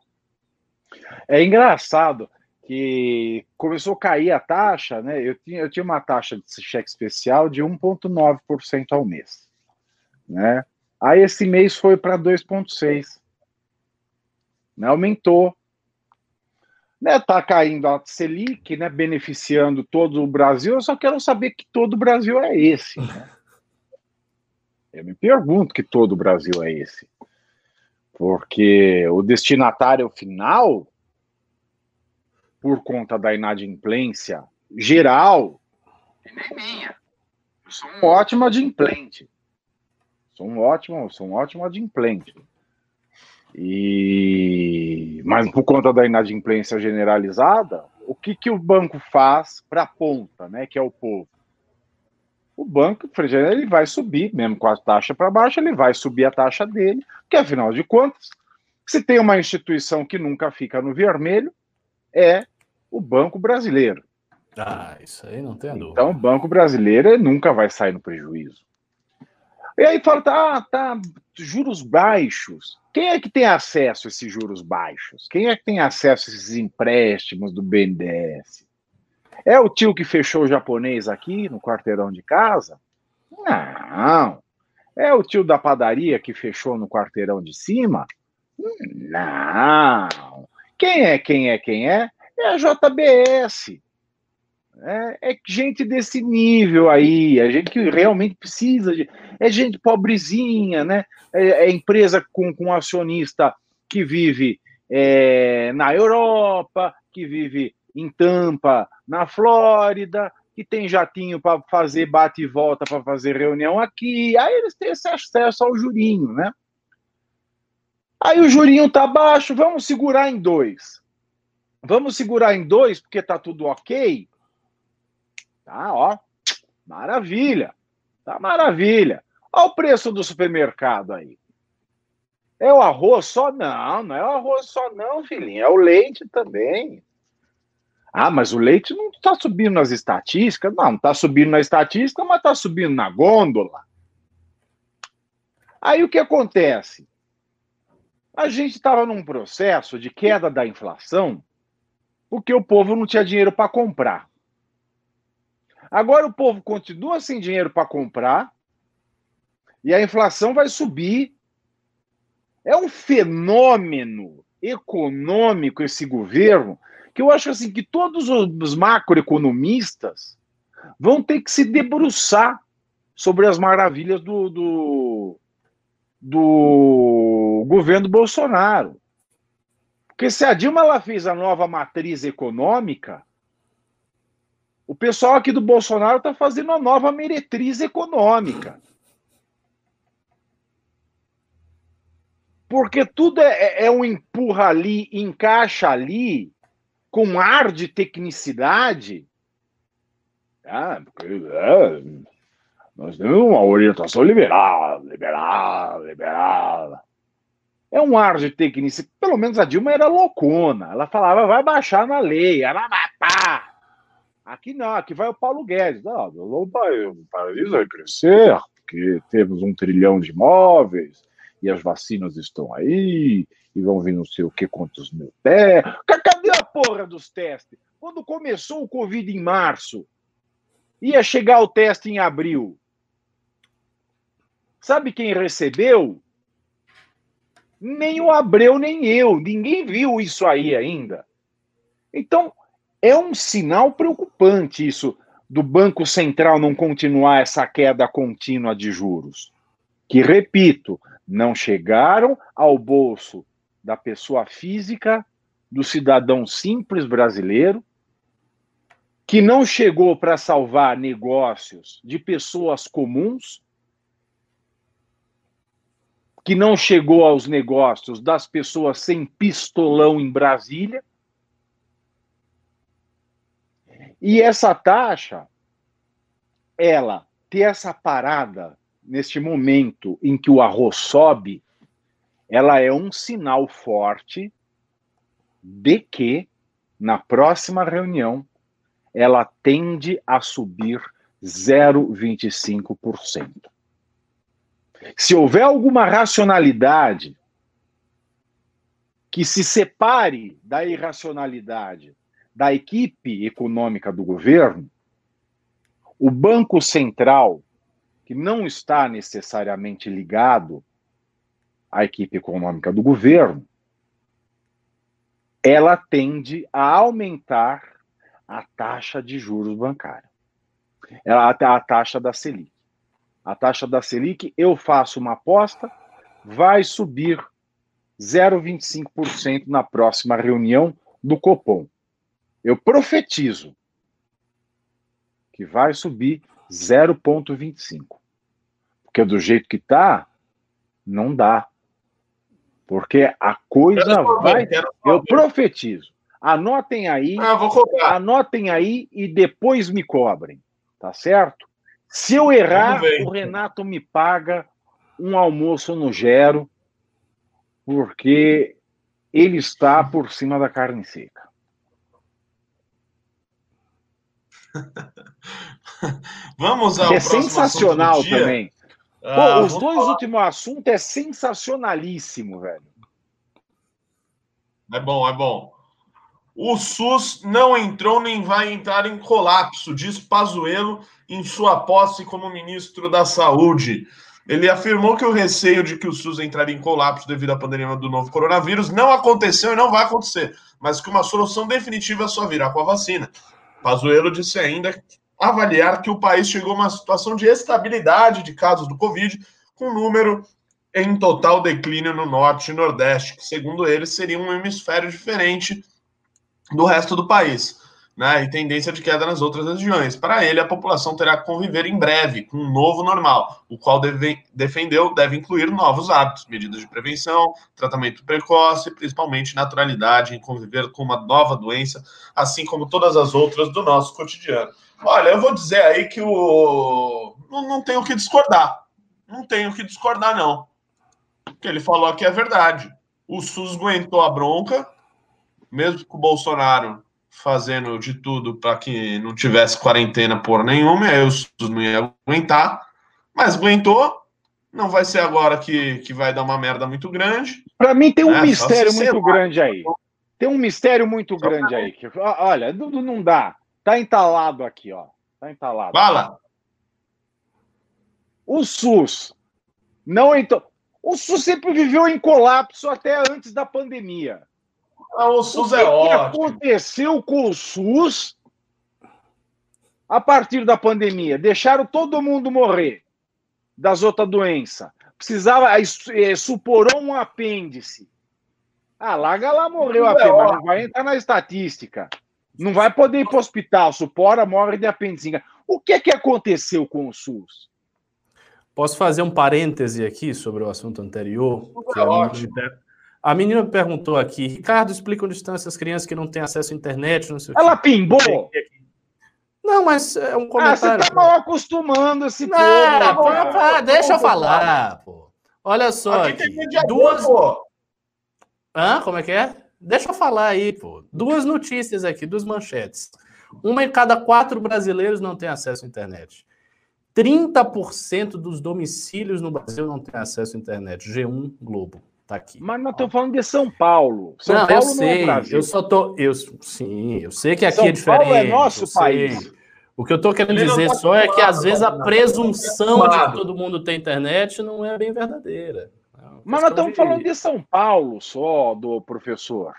É engraçado que começou a cair a taxa, né? Eu tinha, eu tinha uma taxa de cheque especial de 1,9% ao mês, né? Aí esse mês foi para 2,6%. Né? Aumentou. Né, tá caindo a Selic, né, beneficiando todo o Brasil. Eu só quero saber que todo o Brasil é esse. Né? <laughs> Eu me pergunto que todo o Brasil é esse. Porque o destinatário final, por conta da inadimplência geral, e nem minha. Eu sou um ótimo adimplente. Sou um ótimo, sou um ótimo adimplente. E mas por conta da inadimplência generalizada, o que, que o banco faz para a ponta, né, que é o povo? O banco, ele vai subir, mesmo com a taxa para baixo, ele vai subir a taxa dele, porque afinal de contas, se tem uma instituição que nunca fica no vermelho, é o Banco Brasileiro. Ah, isso aí não tem dúvida. Então, o Banco Brasileiro nunca vai sair no prejuízo. E aí fala, tá, tá, juros baixos. Quem é que tem acesso a esses juros baixos? Quem é que tem acesso a esses empréstimos do BNDES? É o tio que fechou o japonês aqui no quarteirão de casa? Não. É o tio da padaria que fechou no quarteirão de cima? Não. Quem é, quem é, quem é? É a JBS. É, é, gente desse nível aí, é gente que realmente precisa de. É gente pobrezinha, né? É, é empresa com, com acionista que vive é, na Europa, que vive em Tampa, na Flórida, que tem jatinho para fazer bate e volta para fazer reunião aqui. Aí eles têm esse acesso ao jurinho, né? Aí o jurinho tá baixo, vamos segurar em dois. Vamos segurar em dois porque tá tudo ok. Tá, ó. Maravilha. Tá maravilha. Olha o preço do supermercado aí. É o arroz só? Não, não é o arroz só, não, filhinho. É o leite também. Ah, mas o leite não está subindo nas estatísticas? Não, está subindo na estatística, mas está subindo na gôndola. Aí o que acontece? A gente estava num processo de queda da inflação porque o povo não tinha dinheiro para comprar. Agora o povo continua sem dinheiro para comprar e a inflação vai subir. É um fenômeno econômico esse governo que eu acho assim que todos os macroeconomistas vão ter que se debruçar sobre as maravilhas do, do, do governo Bolsonaro. Porque se a Dilma ela fez a nova matriz econômica, o pessoal aqui do Bolsonaro está fazendo uma nova meretriz econômica. Porque tudo é, é, é um empurra ali, encaixa ali, com ar de tecnicidade. Ah, porque, é, nós temos uma orientação liberal, liberal, liberal. É um ar de tecnicidade. Pelo menos a Dilma era loucona. Ela falava, vai baixar na lei, ela matar. Aqui não, aqui vai o Paulo Guedes. Não, o país vai crescer, porque temos um trilhão de imóveis e as vacinas estão aí, e vão vir não sei o que quantos mil testes. Cadê a porra dos testes? Quando começou o Covid em março, ia chegar o teste em abril. Sabe quem recebeu? Nem o Abreu, nem eu. Ninguém viu isso aí ainda. Então, é um sinal preocupante isso do Banco Central não continuar essa queda contínua de juros. Que, repito, não chegaram ao bolso da pessoa física, do cidadão simples brasileiro, que não chegou para salvar negócios de pessoas comuns, que não chegou aos negócios das pessoas sem pistolão em Brasília. E essa taxa, ela ter essa parada neste momento em que o arroz sobe, ela é um sinal forte de que na próxima reunião ela tende a subir 0,25%. Se houver alguma racionalidade que se separe da irracionalidade da equipe econômica do governo, o Banco Central, que não está necessariamente ligado à equipe econômica do governo, ela tende a aumentar a taxa de juros bancária. Ela até a taxa da Selic. A taxa da Selic, eu faço uma aposta, vai subir 0,25% na próxima reunião do Copom. Eu profetizo que vai subir 0,25. Porque do jeito que está, não dá. Porque a coisa vai. Eu profetizo. Anotem aí. Ah, vou cobrar. Anotem aí e depois me cobrem. Tá certo? Se eu errar, o Renato me paga um almoço no Gero, porque ele está por cima da carne seca. <laughs> Vamos ao é sensacional também. Ah, Pô, os dois falar. últimos assuntos é sensacionalíssimo, velho. É bom, é bom. O SUS não entrou nem vai entrar em colapso, diz Pazuello em sua posse como ministro da Saúde. Ele afirmou que o receio de que o SUS entraria em colapso devido à pandemia do novo coronavírus não aconteceu e não vai acontecer, mas que uma solução definitiva só virá com a vacina. Pazuello disse ainda avaliar que o país chegou a uma situação de estabilidade de casos do Covid, com número em total declínio no norte e nordeste, que, segundo ele, seria um hemisfério diferente do resto do país, né? E tendência de queda nas outras regiões. Para ele, a população terá que conviver em breve com um novo normal, o qual deve, defendeu deve incluir novos hábitos, medidas de prevenção, tratamento precoce, principalmente naturalidade em conviver com uma nova doença, assim como todas as outras do nosso cotidiano. Olha, eu vou dizer aí que o não, não tenho o que discordar. Não tenho o que discordar, não. O que ele falou aqui é verdade. O SUS aguentou a bronca, mesmo com o Bolsonaro fazendo de tudo para que não tivesse quarentena por nenhuma, aí o SUS não ia aguentar, mas aguentou. Não vai ser agora que, que vai dar uma merda muito grande. Para mim tem um né? mistério muito grande aí. Tem um mistério muito grande aí. Que, olha, não, não dá. Tá entalado aqui, ó. Tá entalado. Fala. O SUS não então. O SUS sempre viveu em colapso até antes da pandemia. Ah, o SUS o é ótimo. O que aconteceu com o SUS a partir da pandemia? Deixaram todo mundo morrer das outras doenças. Precisava, é, suporou um apêndice. Ah, larga lá, morreu a apêndice, é mas não vai entrar na estatística. Não vai poder ir para o hospital, supora, morre de apendicite. O que é que aconteceu com o SUS? Posso fazer um parêntese aqui sobre o assunto anterior? É ótimo. A menina me perguntou aqui, Ricardo, explica onde estão essas crianças que não têm acesso à internet, não sei Ela pimbou? Não, mas é um comentário. Ah, você tá mal acostumando esse não, povo. Pô, pô, deixa eu falar, pô. Olha só. Aqui, aqui duas. Pô. Hã? Como é que é? Deixa eu falar aí, pô. Duas notícias aqui, duas manchetes. Uma em cada quatro brasileiros não tem acesso à internet. 30% dos domicílios no Brasil não tem acesso à internet. G1 Globo. Tá aqui. Mas nós estamos falando de São Paulo. São não, Paulo eu sei. Não é eu só tô. Eu, sim, eu sei que aqui São é diferente. Paulo é nosso país. O que eu estou querendo dizer só é que às vezes a presunção de que todo mundo tem internet não é bem verdadeira. É Mas nós estamos de... falando de São Paulo só, do professor.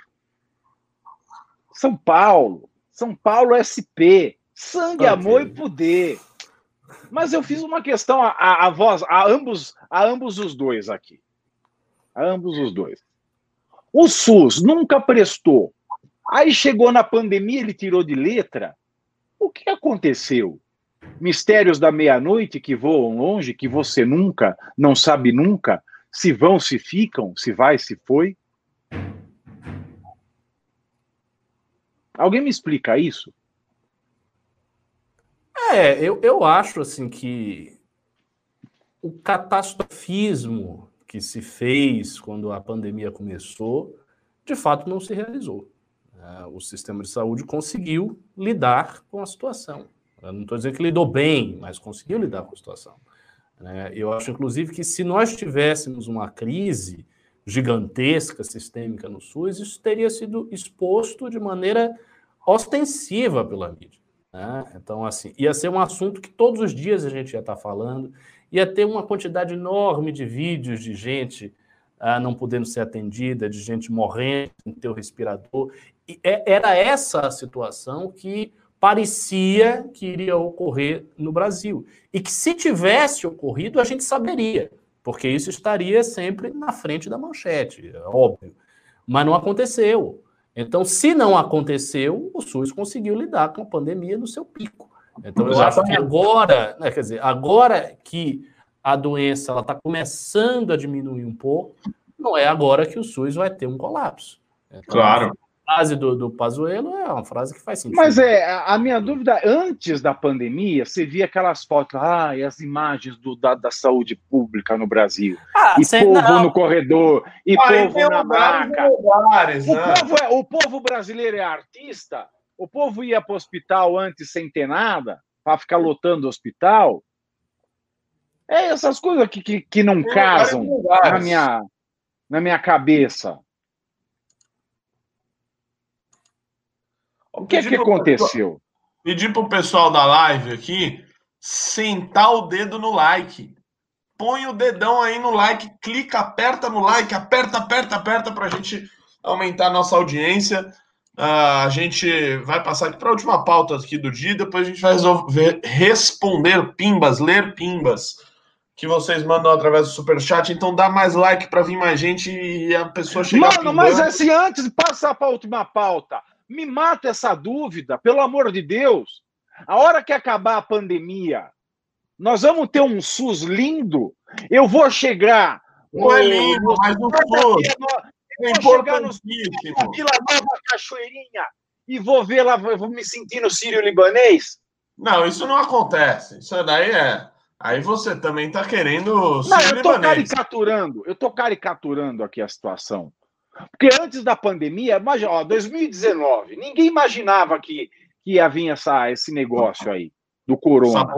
São Paulo. São Paulo SP. Sangue, okay. amor e poder. Mas eu fiz uma questão a, a, a voz, a ambos, a ambos os dois aqui. Ambos os dois. O SUS nunca prestou. Aí chegou na pandemia, ele tirou de letra. O que aconteceu? Mistérios da meia-noite que voam longe, que você nunca, não sabe nunca, se vão, se ficam, se vai, se foi. Alguém me explica isso? É, eu, eu acho assim que o catastrofismo que se fez quando a pandemia começou, de fato não se realizou. É, o sistema de saúde conseguiu lidar com a situação. Eu não estou dizendo que lidou bem, mas conseguiu lidar com a situação. Né? Eu acho, inclusive, que se nós tivéssemos uma crise gigantesca, sistêmica no SUS, isso teria sido exposto de maneira ostensiva pela mídia. Né? Então, assim, ia ser um assunto que todos os dias a gente ia estar falando, ia ter uma quantidade enorme de vídeos de gente ah, não podendo ser atendida, de gente morrendo sem ter o respirador. E é, era essa a situação que parecia que iria ocorrer no Brasil. E que se tivesse ocorrido, a gente saberia, porque isso estaria sempre na frente da manchete, é óbvio. Mas não aconteceu. Então, se não aconteceu, o SUS conseguiu lidar com a pandemia no seu pico. Então, eu acho que agora, né, quer dizer, agora que a doença está começando a diminuir um pouco, não é agora que o SUS vai ter um colapso. Então, claro frase do, do Pazuello é uma frase que faz sentido. Mas é, a minha dúvida, antes da pandemia, você via aquelas fotos, ah, e as imagens do, da, da saúde pública no Brasil. Ah, e povo não. no corredor, e ah, povo na maca. Lugares, o, né? povo é, o povo brasileiro é artista? O povo ia para o hospital antes sem ter nada, para ficar lotando o hospital? É essas coisas que, que, que não casam na minha, na minha cabeça. O que é que aconteceu? Pedir para o pessoal da live aqui sentar o dedo no like. Põe o dedão aí no like, clica, aperta no like, aperta, aperta, aperta para a gente aumentar a nossa audiência. Uh, a gente vai passar aqui para a última pauta aqui do dia, depois a gente vai resolver responder pimbas, ler pimbas que vocês mandam através do super chat. Então dá mais like para vir mais gente e a pessoa chegar. Mano, mas assim, antes de passar para a última pauta, me mata essa dúvida, pelo amor de Deus. A hora que acabar a pandemia, nós vamos ter um SUS lindo. Eu vou chegar. Não é lindo, mas SUS. Eu vou chegar no Vila Nova Cachoeirinha e vou ver lá, vou me sentir no sírio-libanês. Não, isso não acontece. Isso daí é. Aí você também está querendo. Não, eu estou caricaturando, eu estou caricaturando aqui a situação. Porque antes da pandemia, imagina, ó, 2019, ninguém imaginava que, que ia vir essa, esse negócio aí do corona.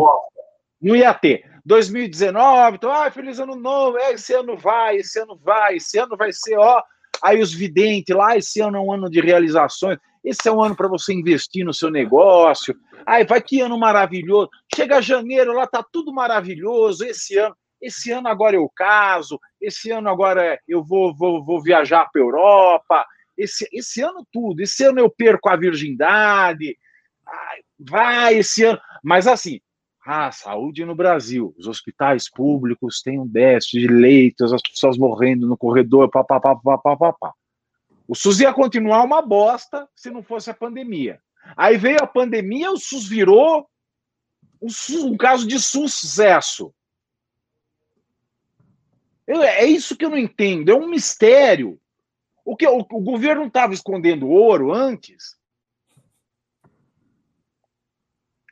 Não ia ter. 2019, então, ah, feliz ano novo, é, esse ano vai, esse ano vai, esse ano vai ser, ó. Aí os videntes lá, esse ano é um ano de realizações, esse é um ano para você investir no seu negócio. Aí vai que ano maravilhoso. Chega janeiro, lá tá tudo maravilhoso, esse ano. Esse ano agora eu caso, esse ano agora eu vou, vou, vou viajar para Europa, esse, esse ano tudo, esse ano eu perco a virgindade, vai esse ano. Mas assim, ah, saúde no Brasil, os hospitais públicos têm um déficit de leitos, as pessoas morrendo no corredor, papapá, papapá. O SUS ia continuar uma bosta se não fosse a pandemia. Aí veio a pandemia, o SUS virou um, um caso de sucesso. É isso que eu não entendo, é um mistério. O, que, o, o governo estava escondendo ouro antes?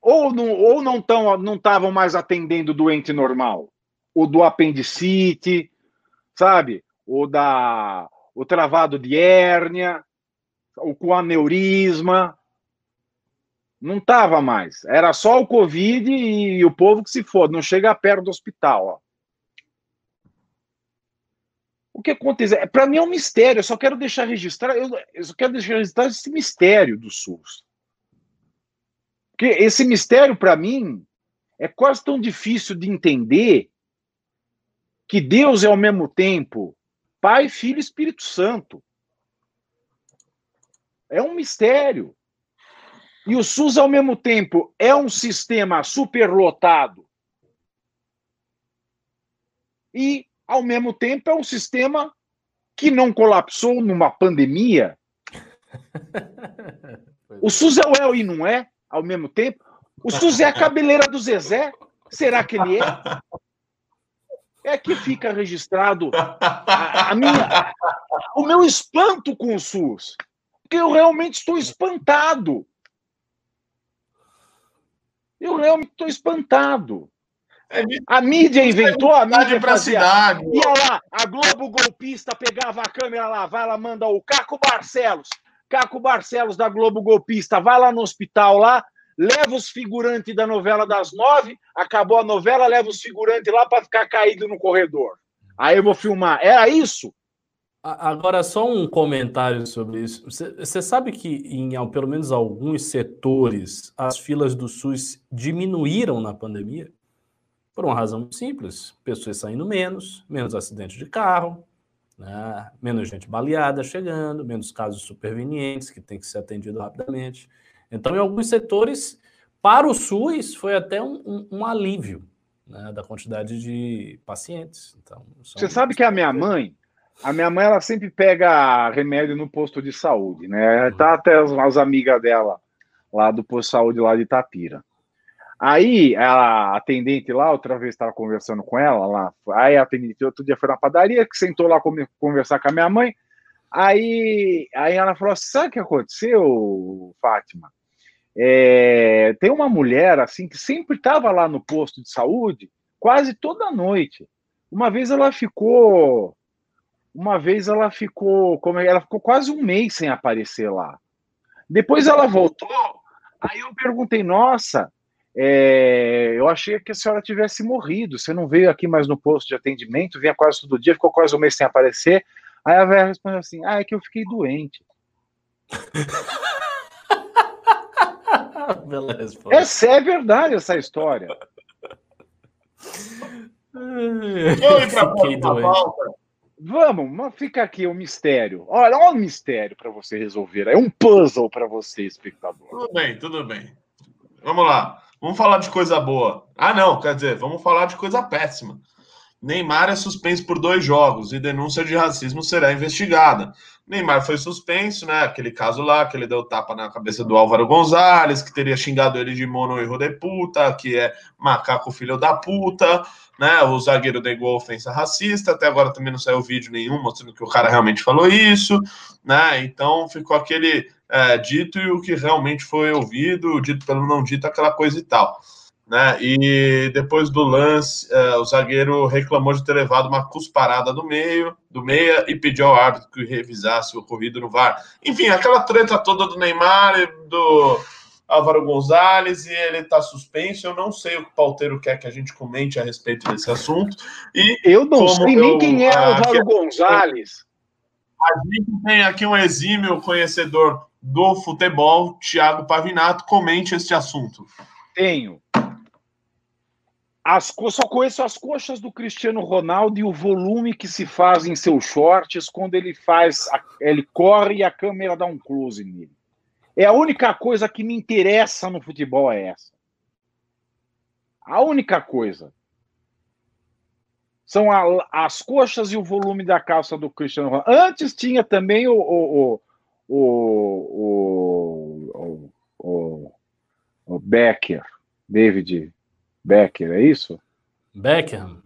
Ou não ou não estavam não tavam mais atendendo doente normal? O do apendicite, sabe? O da o travado de hérnia, o com aneurisma. Não estava mais. Era só o Covid e o povo que se for. Não chega perto do hospital. Ó. O que aconteceu? É, Para mim é um mistério, eu só quero deixar registrado, eu, eu só quero deixar registrado esse mistério do SUS. Porque esse mistério, para mim, é quase tão difícil de entender que Deus é ao mesmo tempo Pai, Filho e Espírito Santo. É um mistério. E o SUS, ao mesmo tempo, é um sistema superlotado e ao mesmo tempo, é um sistema que não colapsou numa pandemia? <laughs> O SUS é o é e não é, ao mesmo tempo. O SUS é a cabeleira do Zezé. Será que ele é? É que fica registrado a, a minha, o meu espanto com o SUS. Porque eu realmente estou espantado. Eu realmente estou espantado. É a mídia inventou, a mídia para cidade. Ia lá, a Globo golpista pegava a câmera lá, vai lá, manda o Caco Barcelos. Caco Barcelos da Globo golpista, vai lá no hospital lá, leva os figurantes da novela das nove, acabou a novela, leva os figurantes lá para ficar caído no corredor. Aí eu vou filmar. Era isso? Agora, só um comentário sobre isso. Você sabe que em pelo menos alguns setores as filas do SUS diminuíram na pandemia? Por uma razão simples: pessoas saindo menos, menos acidentes de carro, né? menos gente baleada chegando, menos casos supervenientes que tem que ser atendido rapidamente. Então, em alguns setores, para o SUS, foi até um, um, um alívio né, da quantidade de pacientes. Então, Você sabe que a minha mãe, a minha mãe, ela sempre pega remédio no posto de saúde, né? Tá até as, as amigas dela lá do posto de saúde lá de Itapira. Aí a atendente lá, outra vez estava conversando com ela lá, aí a atendente outro dia foi na padaria, que sentou lá conversar com a minha mãe. Aí, aí ela falou: sabe o que aconteceu, Fátima? É, tem uma mulher assim que sempre estava lá no posto de saúde, quase toda noite. Uma vez ela ficou uma vez ela ficou, como é, ela ficou quase um mês sem aparecer lá. Depois ela voltou. Aí eu perguntei, nossa, é, eu achei que a senhora tivesse morrido. Você não veio aqui mais no posto de atendimento, vinha quase todo dia, ficou quase um mês sem aparecer. Aí a velha respondeu assim: Ah, é que eu fiquei doente. <laughs> essa é verdade essa história. Eu fiquei doente. Vamos, fica aqui o um mistério. Olha, olha um mistério para você resolver. É um puzzle para você, espectador. Tudo bem, tudo bem. Vamos lá. Vamos falar de coisa boa. Ah, não, quer dizer, vamos falar de coisa péssima. Neymar é suspenso por dois jogos e denúncia de racismo será investigada. Neymar foi suspenso, né? Aquele caso lá que ele deu tapa na cabeça do Álvaro Gonzalez, que teria xingado ele de mono e de puta, que é macaco filho da puta né? O zagueiro negou ofensa racista, até agora também não saiu vídeo nenhum mostrando que o cara realmente falou isso, né? Então ficou aquele é, dito e o que realmente foi ouvido, dito pelo não dito, aquela coisa e tal. Né? E depois do lance, é, o zagueiro reclamou de ter levado uma cusparada do meio, do meia, e pediu ao árbitro que revisasse o ocorrido no VAR. Enfim, aquela treta toda do Neymar e do Álvaro Gonzalez e ele está suspenso. Eu não sei o que o Palteiro quer que a gente comente a respeito desse assunto. E eu não sei nem quem é o Álvaro Gonzalez. A gente tem aqui um exímio conhecedor do futebol, Thiago Pavinato. Comente este assunto. Tenho. As, só conheço as coxas do Cristiano Ronaldo e o volume que se faz em seus shorts quando ele faz, ele corre e a câmera dá um close nele. É a única coisa que me interessa no futebol é essa. A única coisa. São a, as coxas e o volume da calça do Cristiano Ronaldo. Antes tinha também o, o, o, o, o, o Becker, David Becker, é isso? Beckham.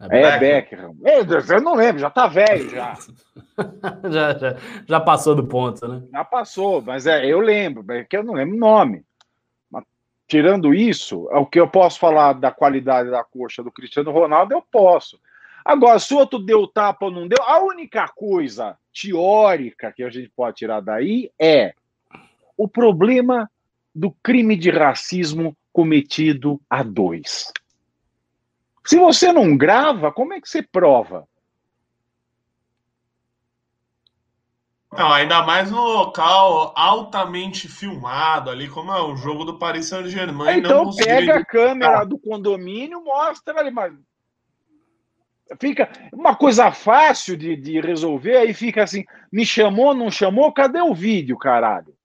É, é Beckham. Beckham. Eu não lembro, já tá velho já. <laughs> já, já. Já passou do ponto, né? Já passou, mas é, eu lembro, é que eu não lembro o nome. Mas, tirando isso, é o que eu posso falar da qualidade da coxa do Cristiano Ronaldo, eu posso. Agora, se o outro deu tapa ou não deu, a única coisa teórica que a gente pode tirar daí é o problema do crime de racismo cometido a dois. Se você não grava, como é que você prova? Não, ainda mais no local altamente filmado ali, como é o jogo do Paris Saint-Germain. Então pega a câmera do condomínio, mostra ali, mas fica uma coisa fácil de, de resolver, aí fica assim, me chamou, não chamou, cadê o vídeo, caralho?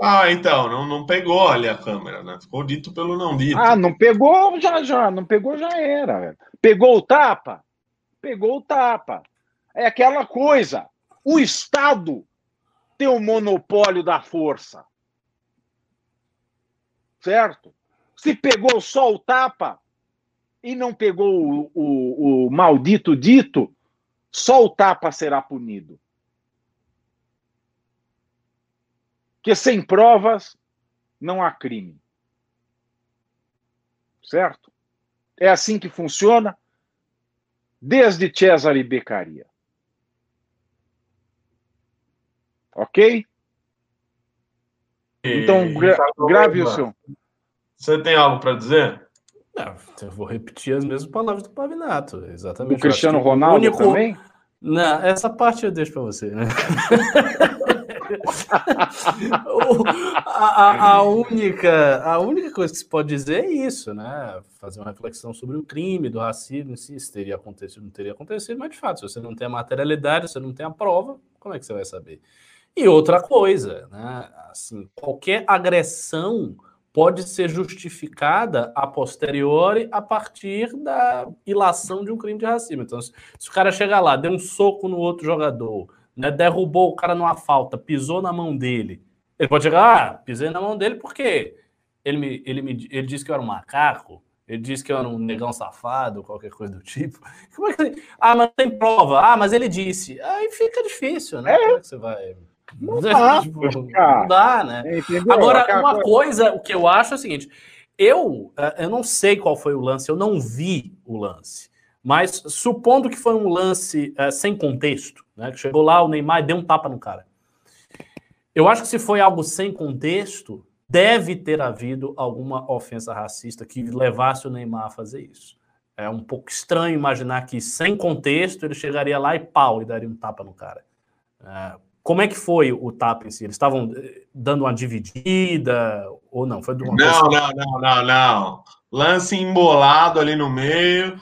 Ah, então, não, não pegou ali a câmera, né? Ficou dito pelo não dito. Ah, não pegou, já, já, não pegou, já era. Pegou o tapa? Pegou o tapa. É aquela coisa. O Estado tem o monopólio da força. Certo? Se pegou só o tapa e não pegou o, o, o maldito dito, só o tapa será punido. Que sem provas não há crime. Certo? É assim que funciona desde Cesare Beccaria. Ok? Então, gra grave o seu. Você tem algo para dizer? Não, eu vou repetir as mesmas palavras do Pavinato. Exatamente. O Cristiano Ronaldo único... também? Não, essa parte eu deixo para você, né? <laughs> <laughs> a, a, única, a única coisa que se pode dizer é isso, né? Fazer uma reflexão sobre o crime, do racismo, se isso teria acontecido, não teria acontecido, mas de fato, se você não tem a materialidade, se você não tem a prova, como é que você vai saber? E outra coisa, né? Assim, qualquer agressão pode ser justificada a posteriori a partir da ilação de um crime de racismo. Então, se, se o cara chegar lá, deu um soco no outro jogador, né, derrubou o cara numa falta, pisou na mão dele, ele pode chegar, ah, pisei na mão dele porque ele, me, ele, me, ele disse que eu era um macaco, ele disse que eu era um negão safado, qualquer coisa do tipo. <laughs> Como é que... Ah, mas tem prova. Ah, mas ele disse. Aí fica difícil, né? É. Como é que você vai... Não dá, tipo, não dá né? Entendeu? Agora, uma coisa, o que eu acho é o seguinte: eu, eh, eu não sei qual foi o lance, eu não vi o lance. Mas supondo que foi um lance uh, sem contexto, né? Que chegou lá, o Neymar deu um tapa no cara. Eu acho que se foi algo sem contexto, deve ter havido alguma ofensa racista que levasse o Neymar a fazer isso. É um pouco estranho imaginar que, sem contexto, ele chegaria lá e pau, e daria um tapa no cara. É, como é que foi o tapa em si? Eles estavam eh, dando uma dividida ou não? Foi uma não, não, não, não, não. Lance embolado ali no meio.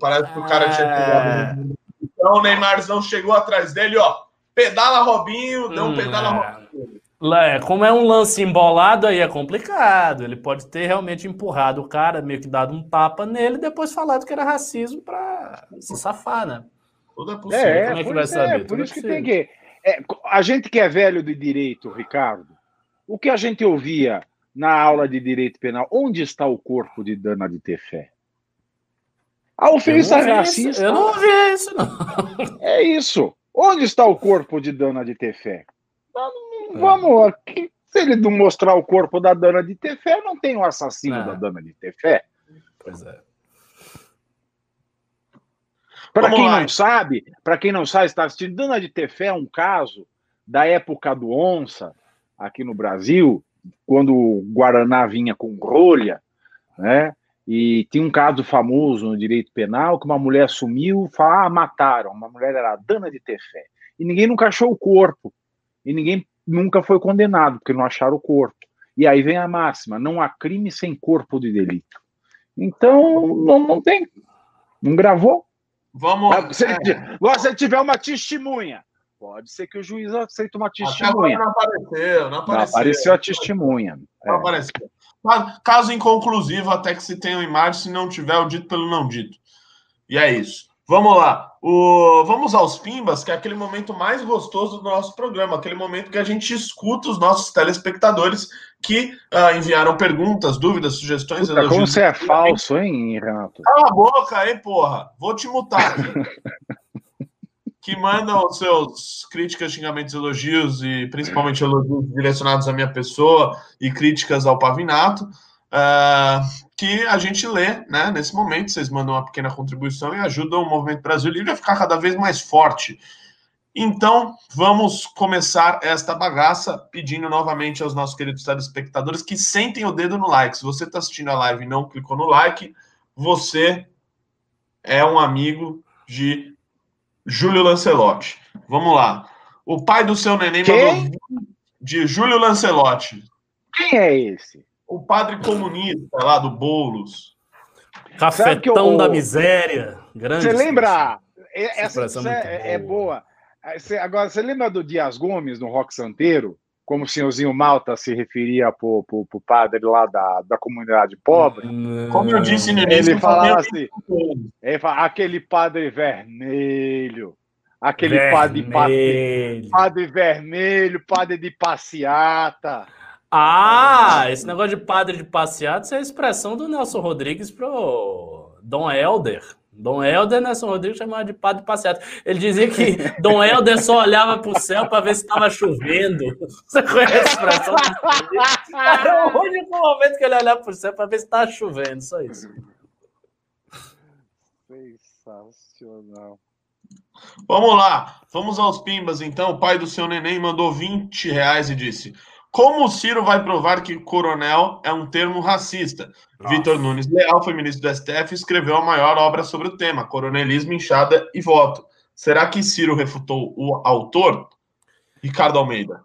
Parece que o cara tinha pegado. É. Então o Neymar não chegou atrás dele, ó. Pedala Robinho, deu um hum, pedala é. Robinho. É, como é um lance embolado, aí é complicado. Ele pode ter realmente empurrado o cara, meio que dado um tapa nele, e depois falado que era racismo para se safar, né? Tudo é possível. É, como é que vai saber? É, por Tudo isso é que tem que é, a gente que é velho de direito, Ricardo, o que a gente ouvia na aula de direito penal, onde está o corpo de Dana de Tefé? A ofensa racista. Eu não ouvi isso, não. É isso. Onde está o corpo de Dana de Tefé? É. Vamos aqui. Se ele não mostrar o corpo da Dana de Tefé, não tem o assassino é. da Dana de Tefé. Pois é. Para quem lá. não sabe, para quem não sabe, está assistindo, Dana de Tefé é um caso da época do Onça, aqui no Brasil, quando o Guaraná vinha com rolha, né? E tinha um caso famoso no direito penal que uma mulher sumiu, fala, ah, mataram. Uma mulher era Dana de Tefé. E ninguém nunca achou o corpo. E ninguém nunca foi condenado, porque não acharam o corpo. E aí vem a máxima: não há crime sem corpo de delito. Então, não, não tem. Não gravou, Vamos. Se, ele, é. se ele tiver uma testemunha, pode ser que o juiz aceite uma testemunha. Não apareceu, não apareceu. Não apareceu a testemunha. Não é. apareceu. Caso inconclusivo, até que se tenha imagem, se não tiver o dito pelo não dito. E é isso. Vamos lá. O... Vamos aos Pimbas, que é aquele momento mais gostoso do nosso programa, aquele momento que a gente escuta os nossos telespectadores que uh, enviaram perguntas, dúvidas, sugestões. Puta, como você é falso, hein, Renato? Cala a boca aí, porra. Vou te mutar. <laughs> que mandam seus críticas, xingamentos, elogios e principalmente elogios direcionados à minha pessoa e críticas ao Pavinato. Uh, que a gente lê, né? Nesse momento, vocês mandam uma pequena contribuição e ajudam o Movimento Brasil Livre a ficar cada vez mais forte. Então, vamos começar esta bagaça pedindo novamente aos nossos queridos telespectadores que sentem o dedo no like. Se você está assistindo a live e não clicou no like, você é um amigo de Júlio Lancelotti. Vamos lá. O pai do seu neném Quem? mandou de Júlio Lancelotti. Quem é esse? o padre comunista lá do Boulos. Cafetão eu, da miséria. Grande. Você lembra? Essa, essa é, é, boa. agora, você lembra do Dias Gomes no Rock Santeiro? Como o senhorzinho Malta se referia para o padre lá da, da comunidade pobre? Como eu disse no início, ele falava assim: ele fala, aquele padre vermelho, aquele padre, padre, padre vermelho, padre de passeata. Ah, esse negócio de padre de passeata, é a expressão do Nelson Rodrigues pro Dom Helder. Dom Helder, Nelson Rodrigues chamava de padre de passeata. Ele dizia que Dom Helder só olhava para o céu para ver se estava chovendo. <laughs> Você conhece a expressão? Era o único momento que ele olhava para o céu para ver se estava chovendo, só isso. Sensacional. Vamos lá, vamos aos pimbas então. O pai do seu neném mandou 20 reais e disse: Como o Ciro vai provar que coronel é um termo racista? Vitor Nunes Leal foi ministro do STF e escreveu a maior obra sobre o tema: Coronelismo, Inchada e Voto. Será que Ciro refutou o autor? Ricardo Almeida.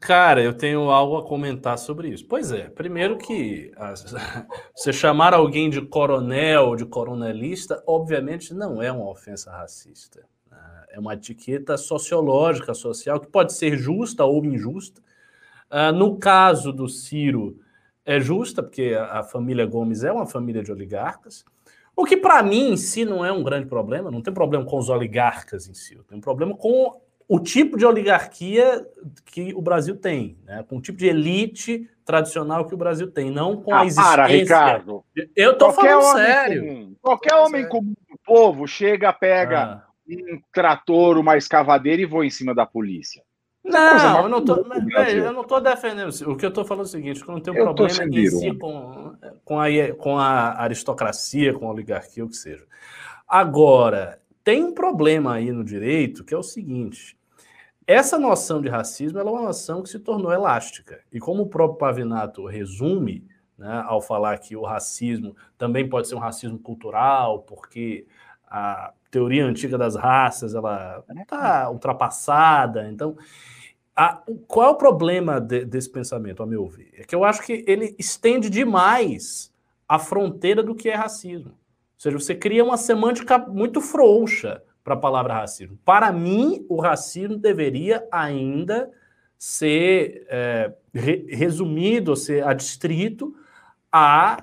Cara, eu tenho algo a comentar sobre isso. Pois é, primeiro que <laughs> você chamar alguém de coronel, de coronelista, obviamente não é uma ofensa racista. Né? É uma etiqueta sociológica, social, que pode ser justa ou injusta. Ah, no caso do Ciro, é justa, porque a família Gomes é uma família de oligarcas. O que para mim em si não é um grande problema, não tem problema com os oligarcas em si, tem um problema com o tipo de oligarquia que o Brasil tem, né? com o tipo de elite tradicional que o Brasil tem, não com ah, a existência. Para, Ricardo. Eu tô Qualquer falando sério. Comum. Qualquer homem comum do povo chega, pega ah. um trator, uma escavadeira e voa em cima da polícia. Não, eu não, tô, eu não tô defendendo. O que eu tô falando é o seguinte: que eu não tenho eu problema em si com, com, a, com a aristocracia, com a oligarquia, o que seja. Agora, tem um problema aí no direito que é o seguinte: essa noção de racismo é uma noção que se tornou elástica. E como o próprio Pavinato resume, né, ao falar que o racismo também pode ser um racismo cultural, porque a teoria antiga das raças ela está ultrapassada. Então, a, qual é o problema de, desse pensamento, a meu ver? É que eu acho que ele estende demais a fronteira do que é racismo. Ou seja, você cria uma semântica muito frouxa para a palavra racismo. Para mim, o racismo deveria ainda ser é, re, resumido, ser adstrito a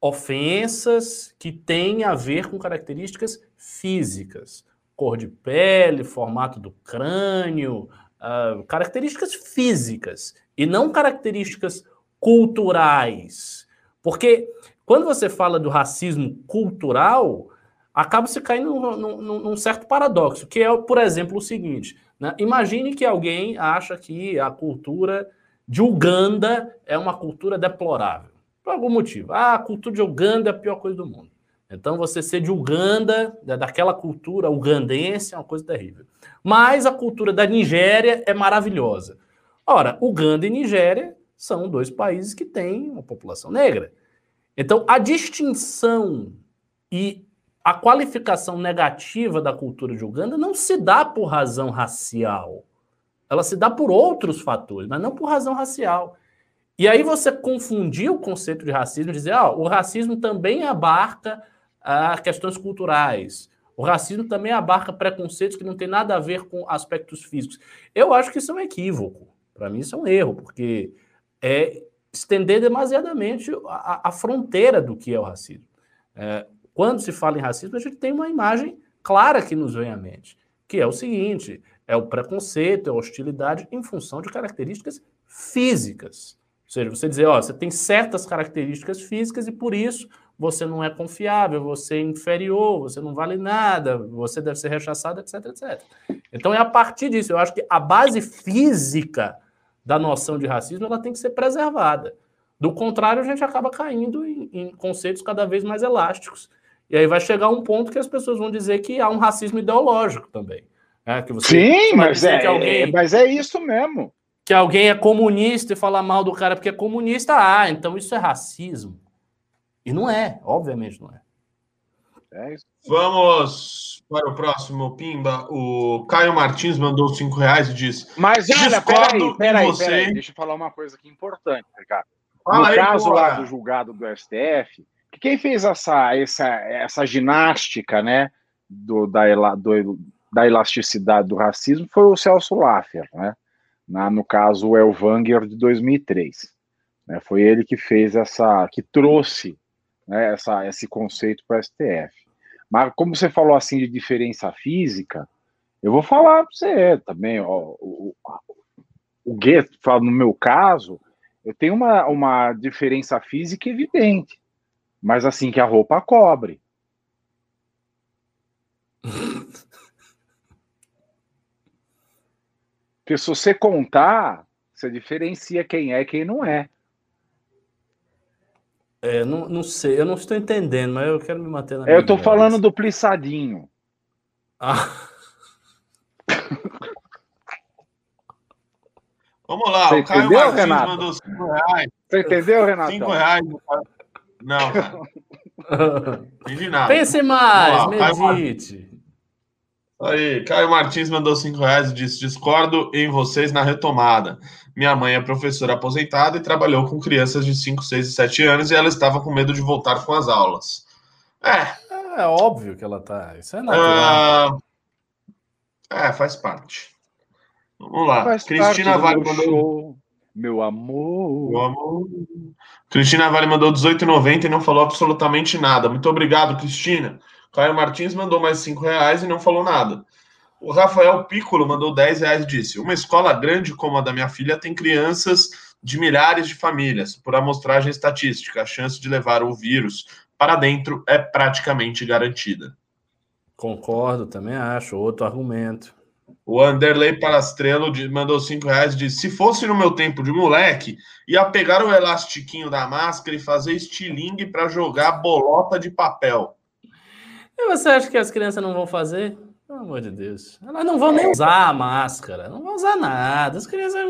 ofensas que têm a ver com características físicas, cor de pele, formato do crânio, uh, características físicas e não características culturais. Porque quando você fala do racismo cultural, acaba se caindo num, num, num, certo paradoxo, que é, por exemplo, o seguinte: né? imagine que alguém acha que a cultura de Uganda é uma cultura deplorável, por algum motivo. Ah, a cultura de Uganda é a pior coisa do mundo. Então, você ser de Uganda, daquela cultura ugandense, é uma coisa terrível. Mas a cultura da Nigéria é maravilhosa. Ora, Uganda e Nigéria são dois países que têm uma população negra. Então, a distinção e a qualificação negativa da cultura de Uganda não se dá por razão racial. Ela se dá por outros fatores, mas não por razão racial. E aí você confundir o conceito de racismo e dizer, ah, o racismo também abarca ah, questões culturais. O racismo também abarca preconceitos que não tem nada a ver com aspectos físicos. Eu acho que isso é um equívoco. Para mim, isso é um erro, porque é estender demasiadamente a, a fronteira do que é o racismo. É, quando se fala em racismo, a gente tem uma imagem clara que nos vem à mente, que é o seguinte: é o preconceito, é a hostilidade em função de características físicas. Ou seja, você dizer, ó, você tem certas características físicas e por isso você não é confiável, você é inferior, você não vale nada, você deve ser rechaçado, etc, etc. Então é a partir disso, eu acho que a base física da noção de racismo ela tem que ser preservada. Do contrário, a gente acaba caindo em, em conceitos cada vez mais elásticos e aí vai chegar um ponto que as pessoas vão dizer que há um racismo ideológico também. Né? Que você, Sim, mas é, alguém, é, mas é isso mesmo. Que alguém é comunista e fala mal do cara porque é comunista, ah, então isso é racismo. E não é, obviamente não é. é Vamos para o próximo, Pimba. O Caio Martins mandou cinco reais e disse. Mas olha, peraí, peraí, você... peraí, deixa eu falar uma coisa aqui importante, Ricardo. No aí, caso porra. lá do julgado do STF, quem fez essa, essa, essa ginástica né, do, da, do, da elasticidade do racismo foi o Celso Laffer, né? Na, no caso, o Elvanger de 2003. Né, foi ele que fez essa, que trouxe né, essa, esse conceito para o STF. Mas como você falou assim de diferença física, Eu vou falar para você também, ó, o, o Gueto, no meu caso, eu tenho uma, uma diferença física evidente, mas assim que a roupa cobre. <laughs> Porque se você contar, você diferencia quem é e quem não é. É, não, não sei, eu não estou entendendo, mas eu quero me manter na. É, eu estou falando do plissadinho. Ah. <laughs> Vamos lá, Você o Caio entendeu, Martins Renato? mandou 5 reais. Você entendeu, Renato? 5 reais. Não, cara. Não <laughs> entendi nada. Pense mais, lá, medite. Aí, Caio Martins mandou 5 reais e disse: discordo em vocês na retomada. Minha mãe é professora aposentada e trabalhou com crianças de 5, 6 e 7 anos e ela estava com medo de voltar com as aulas. É. É óbvio que ela tá. Isso é natural. ah, é, faz parte. Vamos lá. Faz Cristina parte Vale do mandou. show, meu amor. Meu amor. Cristina Vale mandou 18,90 e não falou absolutamente nada. Muito obrigado, Cristina. Caio Martins mandou mais 5 reais e não falou nada. O Rafael Piccolo mandou 10 reais e disse: Uma escola grande como a da minha filha tem crianças de milhares de famílias. Por amostragem estatística, a chance de levar o vírus para dentro é praticamente garantida. Concordo, também acho. Outro argumento. O Anderley Parastrelo de- mandou 5 reais e disse: Se fosse no meu tempo de moleque, ia pegar o elastiquinho da máscara e fazer estilingue para jogar bolota de papel. E você acha que as crianças não vão fazer? Pelo amor de Deus. Elas não vão nem usar a máscara, não vão usar nada. As crianças.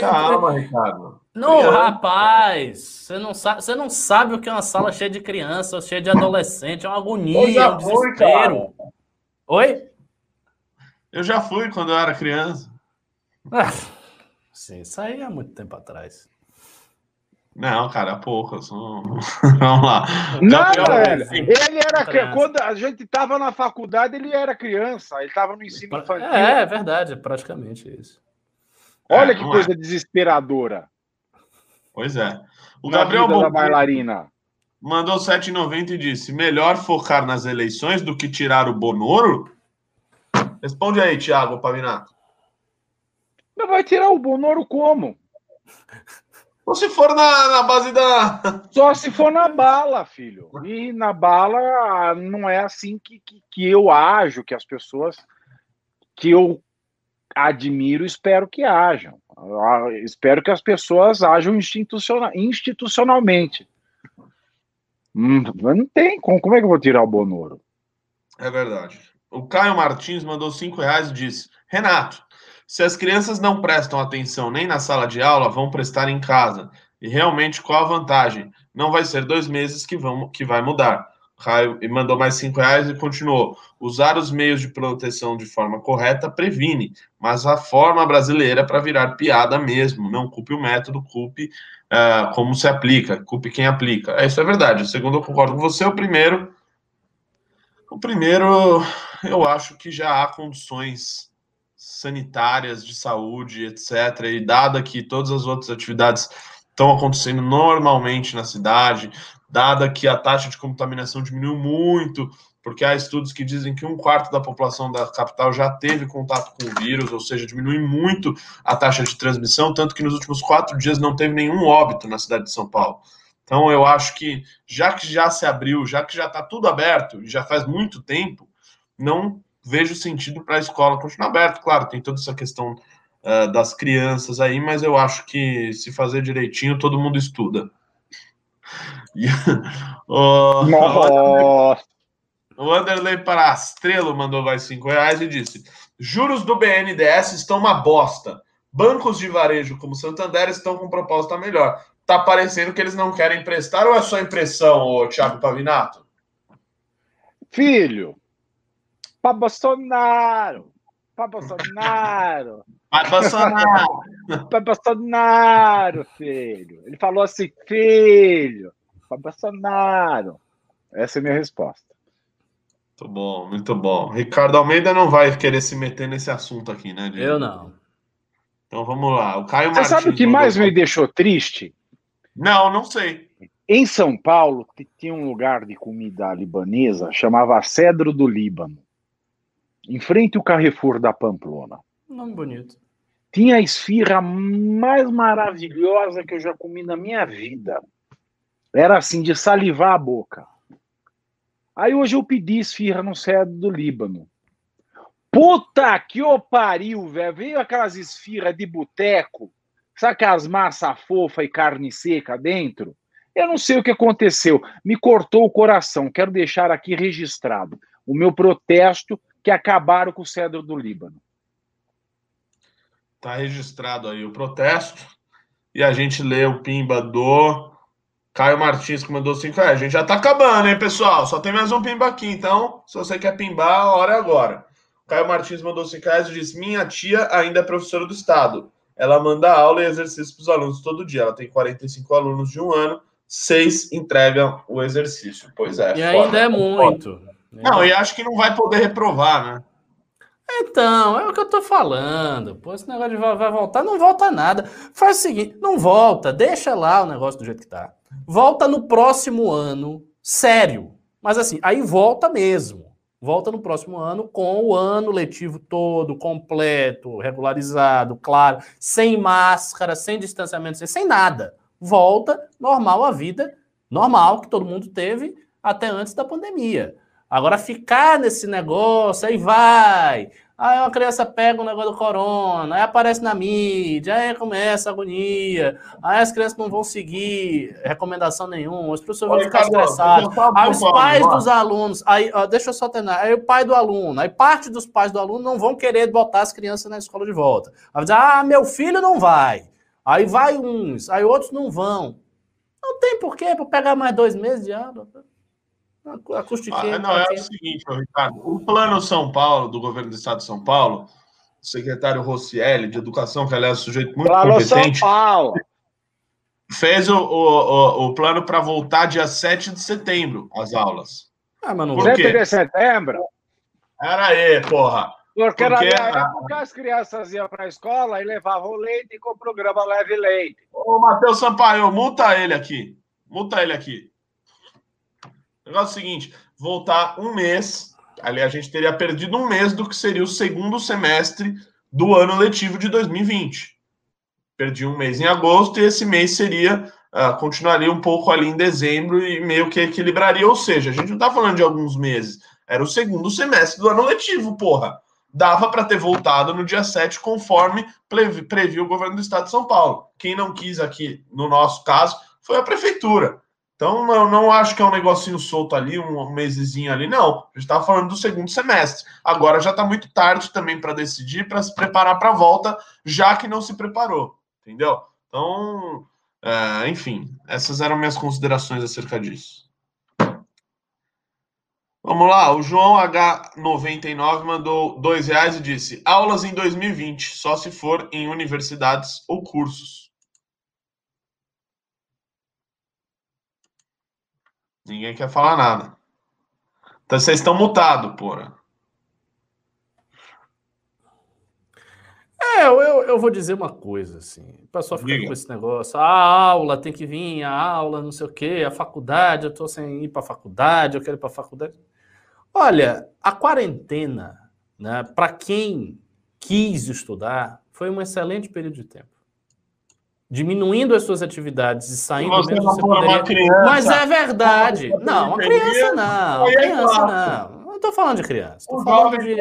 Calma, Ricardo. Não, rapaz, você não, sabe, você não sabe o que é uma sala cheia de criança, cheia de adolescente, é uma agonia, é já um fui, desespero. Oi? Eu já fui quando eu era criança. Ah, <laughs> sim, isso aí há muito tempo atrás. Não, cara, sou- <laughs> Vamos lá. Nada, Gabriel- velho. Ele era Criança. quando a gente estava na faculdade, ele era criança, ele estava no ensino infantil. É, é verdade, é praticamente isso. Olha É, que coisa desesperadora. Pois é. O na Gabriel vida da bailarina. mandou 7,90 e disse: melhor focar nas eleições do que tirar o Bonoro? Responde aí, Thiago Pavinato. Mas vai tirar o Bonoro como? Ou se for na, na base da. <laughs> Só se for na bala, filho. E na bala não é assim que, que, que eu ajo, que as pessoas que eu admiro espero que ajam. Ah, Espero que as pessoas ajam institucional, institucionalmente. Hum, mas não tem como. Como é que eu vou tirar o Bonoro? É verdade. O Caio Martins mandou 5 reais e disse: Renato, se as crianças não prestam atenção nem na sala de aula, vão prestar em casa. E realmente, qual a vantagem? Não vai ser dois meses que, vão, que vai mudar. Caio e mandou mais 5 reais e continuou. Usar os meios de proteção de forma correta previne, mas a forma brasileira para virar piada mesmo. Não culpe o método, culpe ah, como se aplica, culpe quem aplica. É, isso é verdade. O segundo, eu concordo com você. O primeiro, o primeiro, eu acho que já há condições sanitárias, de saúde, etc. E dada que todas as outras atividades estão acontecendo normalmente na cidade, dada que a taxa de contaminação diminuiu muito, porque há estudos que dizem que um quarto da população da capital já teve contato com o vírus, ou seja, diminui muito a taxa de transmissão, tanto que nos últimos quatro dias não teve nenhum óbito na cidade de São Paulo. Então, eu acho que, já que já se abriu, já que já está tudo aberto, já faz muito tempo, não vejo sentido para a escola continuar aberta. Claro, tem toda essa questão uh, das crianças aí, mas eu acho que se fazer direitinho, todo mundo estuda. <laughs> E, o, Nossa! o Anderley Parastrelo mandou mais 5 reais e disse: Juros do BNDES estão uma bosta. Bancos de varejo como Santander estão com proposta melhor. Tá parecendo que eles não querem emprestar ou é só impressão, ô Thiago Pavinato? Filho, para Bolsonaro, para Bolsonaro, Vai Bolsonaro! para Bolsonaro, filho. Ele falou assim, filho, para Bolsonaro. Essa é a minha resposta. Muito bom, muito bom. Ricardo Almeida não vai querer se meter nesse assunto aqui, né? Diego? Eu não. Então vamos lá. O Caio Você Martins sabe o que mais me deixou triste? Não, não sei. Em São Paulo tinha um lugar de comida libanesa chamava Cedro do Líbano. Em frente ao Carrefour da Pamplona. Nome bonito. Tinha a esfirra mais maravilhosa que eu já comi na minha vida. Era assim, de salivar a boca. Aí hoje eu pedi esfirra no cedro do Líbano. Puta que o pariu, velho. Veio aquelas esfirras de boteco. Sabe aquelas massa fofa e carne seca dentro? Eu não sei o que aconteceu. Me cortou o coração. Quero deixar aqui registrado o meu protesto que acabaram com o cedro do Líbano. Tá registrado aí o protesto. E a gente lê o pimba do Caio Martins, que mandou 5 reais. A gente já tá acabando, hein, pessoal? Só tem mais um pimba aqui. Então, se você quer pimbar, a hora é agora. Caio Martins mandou 5 reais e disse: Minha tia ainda é professora do Estado. Ela manda aula e exercício para os alunos todo dia. Ela tem 45 alunos de um ano, seis entregam o exercício. Pois é. E foda, ainda é muito. Não, e acho que não vai poder reprovar, né? Então, é o que eu tô falando. Pô, esse negócio de vai, vai voltar, não volta nada. Faz o seguinte, não volta, deixa lá o negócio do jeito que tá. Volta no próximo ano, sério. Mas assim, aí volta mesmo. Volta no próximo ano com o ano letivo todo, completo, regularizado, claro, sem máscara, sem distanciamento, sem nada. Volta normal a vida normal que todo mundo teve até antes da pandemia. Agora ficar nesse negócio, aí vai. Aí uma criança pega o um negócio do corona, aí aparece na mídia, aí começa a agonia, aí as crianças não vão seguir recomendação nenhuma, os professores vão ficar estressados, aí os pais dos alunos, aí, ó, deixa eu só terminar, aí o pai do aluno, aí parte dos pais do aluno não vão querer botar as crianças na escola de volta. Vai dizer, ah, meu filho não vai. Aí vai uns, aí outros não vão. Não tem porquê para pegar mais dois meses de Acustiquei. Ah, não, é o seguinte, Ricardo. O Plano São Paulo, do governo do Estado de São Paulo, o secretário Rossielli, de Educação, que aliás é um sujeito muito plano competente. São Paulo. Fez o, o, o plano para voltar dia 7 de setembro as aulas. Ah, mas não 7 de setembro? Era aí, porra. Porque, Porque na minha época as crianças iam para a escola e levavam leite com o programa Leve Leite. Ô, Matheus Sampaio, multa ele aqui. Multa ele aqui. O negócio é o seguinte: voltar um mês. Ali a gente teria perdido um mês do que seria o segundo semestre do ano letivo de 2020. Perdi um mês em agosto e esse mês seria. Uh, continuaria um pouco ali em dezembro e meio que equilibraria. Ou seja, a gente não está falando de alguns meses. Era o segundo semestre do ano letivo, porra. Dava para ter voltado no dia 7, conforme previu o governo do estado de São Paulo. Quem não quis aqui, no nosso caso, foi a prefeitura. Então, não, não acho que é um negocinho solto ali, um, mesezinho ali, não. A gente estava falando do segundo semestre. Agora já está muito tarde também para decidir, para se preparar para a volta, já que não se preparou. Entendeu? Então, é, enfim, essas eram minhas considerações acerca disso. Vamos lá, o João H99 mandou dois reais e disse: aulas em 2020, só se for em universidades ou cursos. Ninguém quer falar nada. Então vocês estão mutados, porra. É, eu, eu vou dizer uma coisa, assim. O pessoal fica com esse negócio. A aula tem que vir, a aula, não sei o quê, a faculdade, eu tô sem ir para a faculdade, eu quero ir para a faculdade. Olha, a quarentena, né, para quem quis estudar, foi um excelente período de tempo diminuindo as suas atividades e saindo você menos, você poderia... Criança, Mas é verdade. Não, a criança não. A criança não. Não estou falando de criança. Estou falando de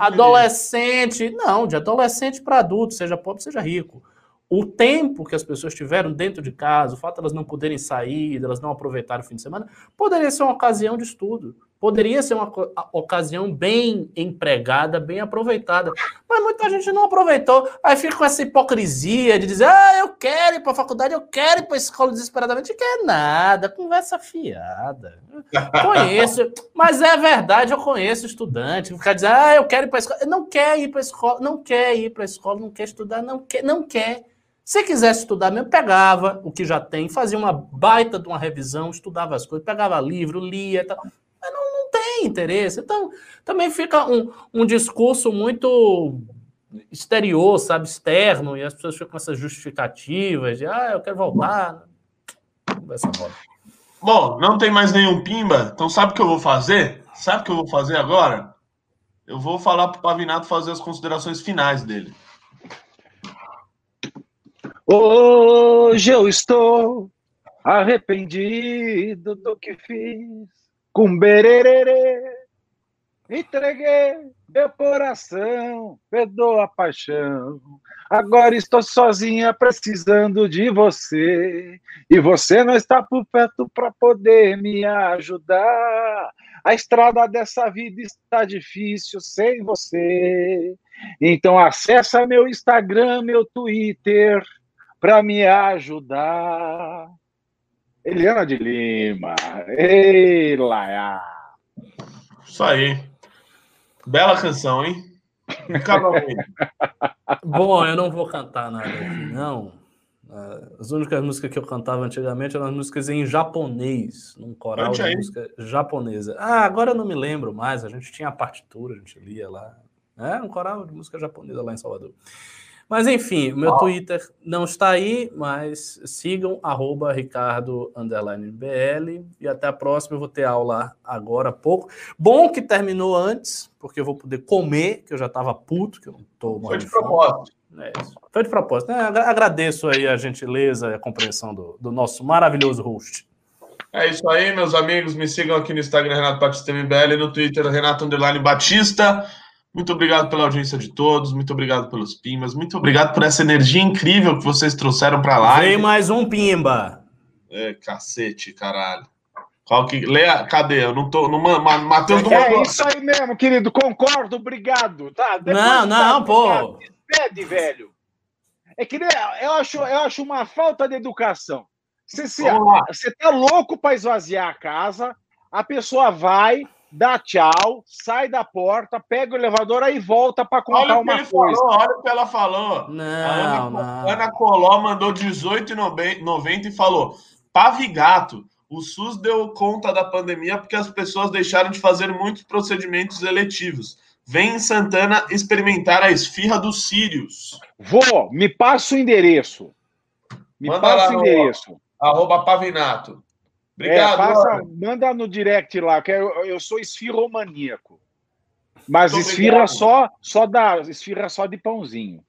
adolescente. Não, de adolescente para adulto, seja pobre, seja rico. O tempo que as pessoas tiveram dentro de casa, o fato de elas não poderem sair, de elas não aproveitarem o fim de semana, poderia ser uma ocasião de estudo. Poderia ser uma ocasião bem empregada, bem aproveitada. Mas muita gente não aproveitou. Aí fica com essa hipocrisia de dizer: ah, eu quero ir para a faculdade, eu quero ir para a escola desesperadamente. Quer nada, conversa fiada. Conheço, mas é verdade, eu conheço estudante que fica dizendo: ah, eu quero ir para a escola. Não quer ir para a escola, não quer ir para a escola, não quer estudar, não quer, não quer. Se quisesse estudar mesmo, pegava o que já tem, fazia uma baita de uma revisão, estudava as coisas, pegava livro, lia e tal não, tem interesse. Então, também fica um, um discurso muito exterior, sabe, externo, e as pessoas ficam com essas justificativas de, ah, eu quero voltar. Essa moda. Bom, não tem mais nenhum pimba, então sabe o que eu vou fazer? Sabe o que eu vou fazer agora? Eu vou falar para o Pavinato fazer as considerações finais dele. Hoje eu estou arrependido do que fiz com bererê. Entreguei meu coração, perdoa a paixão. Agora estou sozinha, precisando de você. E você não está por perto para poder me ajudar. A estrada dessa vida está difícil sem você. Então acessa meu Instagram, meu Twitter, para me ajudar. Eliana de Lima. Ei, Laia. Isso aí. Bela canção, hein? <laughs> Bom, eu não vou cantar nada aqui, não. Ah, as únicas músicas que eu cantava antigamente eram músicas em japonês, num coral de música japonesa. Ah, agora eu não me lembro mais, a gente tinha a partitura, a gente lia lá. É, um coral de música japonesa lá em Salvador. Mas enfim, o meu Twitter não está aí, mas sigam arroba Ricardo BL e até a próxima. Eu vou ter aula agora há pouco. Bom que terminou antes, porque eu vou poder comer, que eu já estava puto, que eu não estou Foi de propósito. É Foi de propósito. É, agradeço aí a gentileza e a compreensão do, do nosso maravilhoso host. É isso aí, meus amigos. Me sigam aqui no Instagram, Renato Batista MBL, no Twitter, Renato Underline Batista. Muito obrigado pela audiência de todos, muito obrigado pelos pimbas, muito obrigado por essa energia incrível que vocês trouxeram para lá. Veio mais um pimba. É, cacete, caralho. Qual que... Leia, cadê? Eu não tô. Não, Matheus não É isso aí mesmo, querido. Concordo, obrigado. Tá, Depois não, não, pô. Pede, velho. É que eu acho, eu acho uma falta de educação. Você, você tá louco para esvaziar a casa, a pessoa vai, dá tchau, sai da porta, pega o elevador aí volta para contar olha uma coisa. Falou, olha o que ela falou. Não, a Ana. Ana Coló mandou 18,90 e falou: Pavigato, o SUS deu conta da pandemia porque as pessoas deixaram de fazer muitos procedimentos eletivos. Vem em Santana experimentar a esfirra dos Sírios. Vou, me passa o endereço. Me Manda passa o endereço. Arroba Pavinato. Obrigado. É, passa, manda no direct lá, que eu, eu sou esfirromaníaco. Mas Muito esfirra só, só da esfirra só de pãozinho.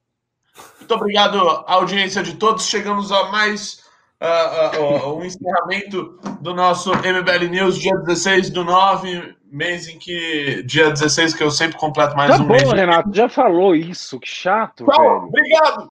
Muito obrigado, audiência de todos. Chegamos a mais uh, uh, uh, um encerramento do nosso MBL News, dia 16 do 9, mês em que. Dia 16, que eu sempre completo mais tá um bom, mês. Renato, já falou isso, que chato. Tchau, velho. obrigado.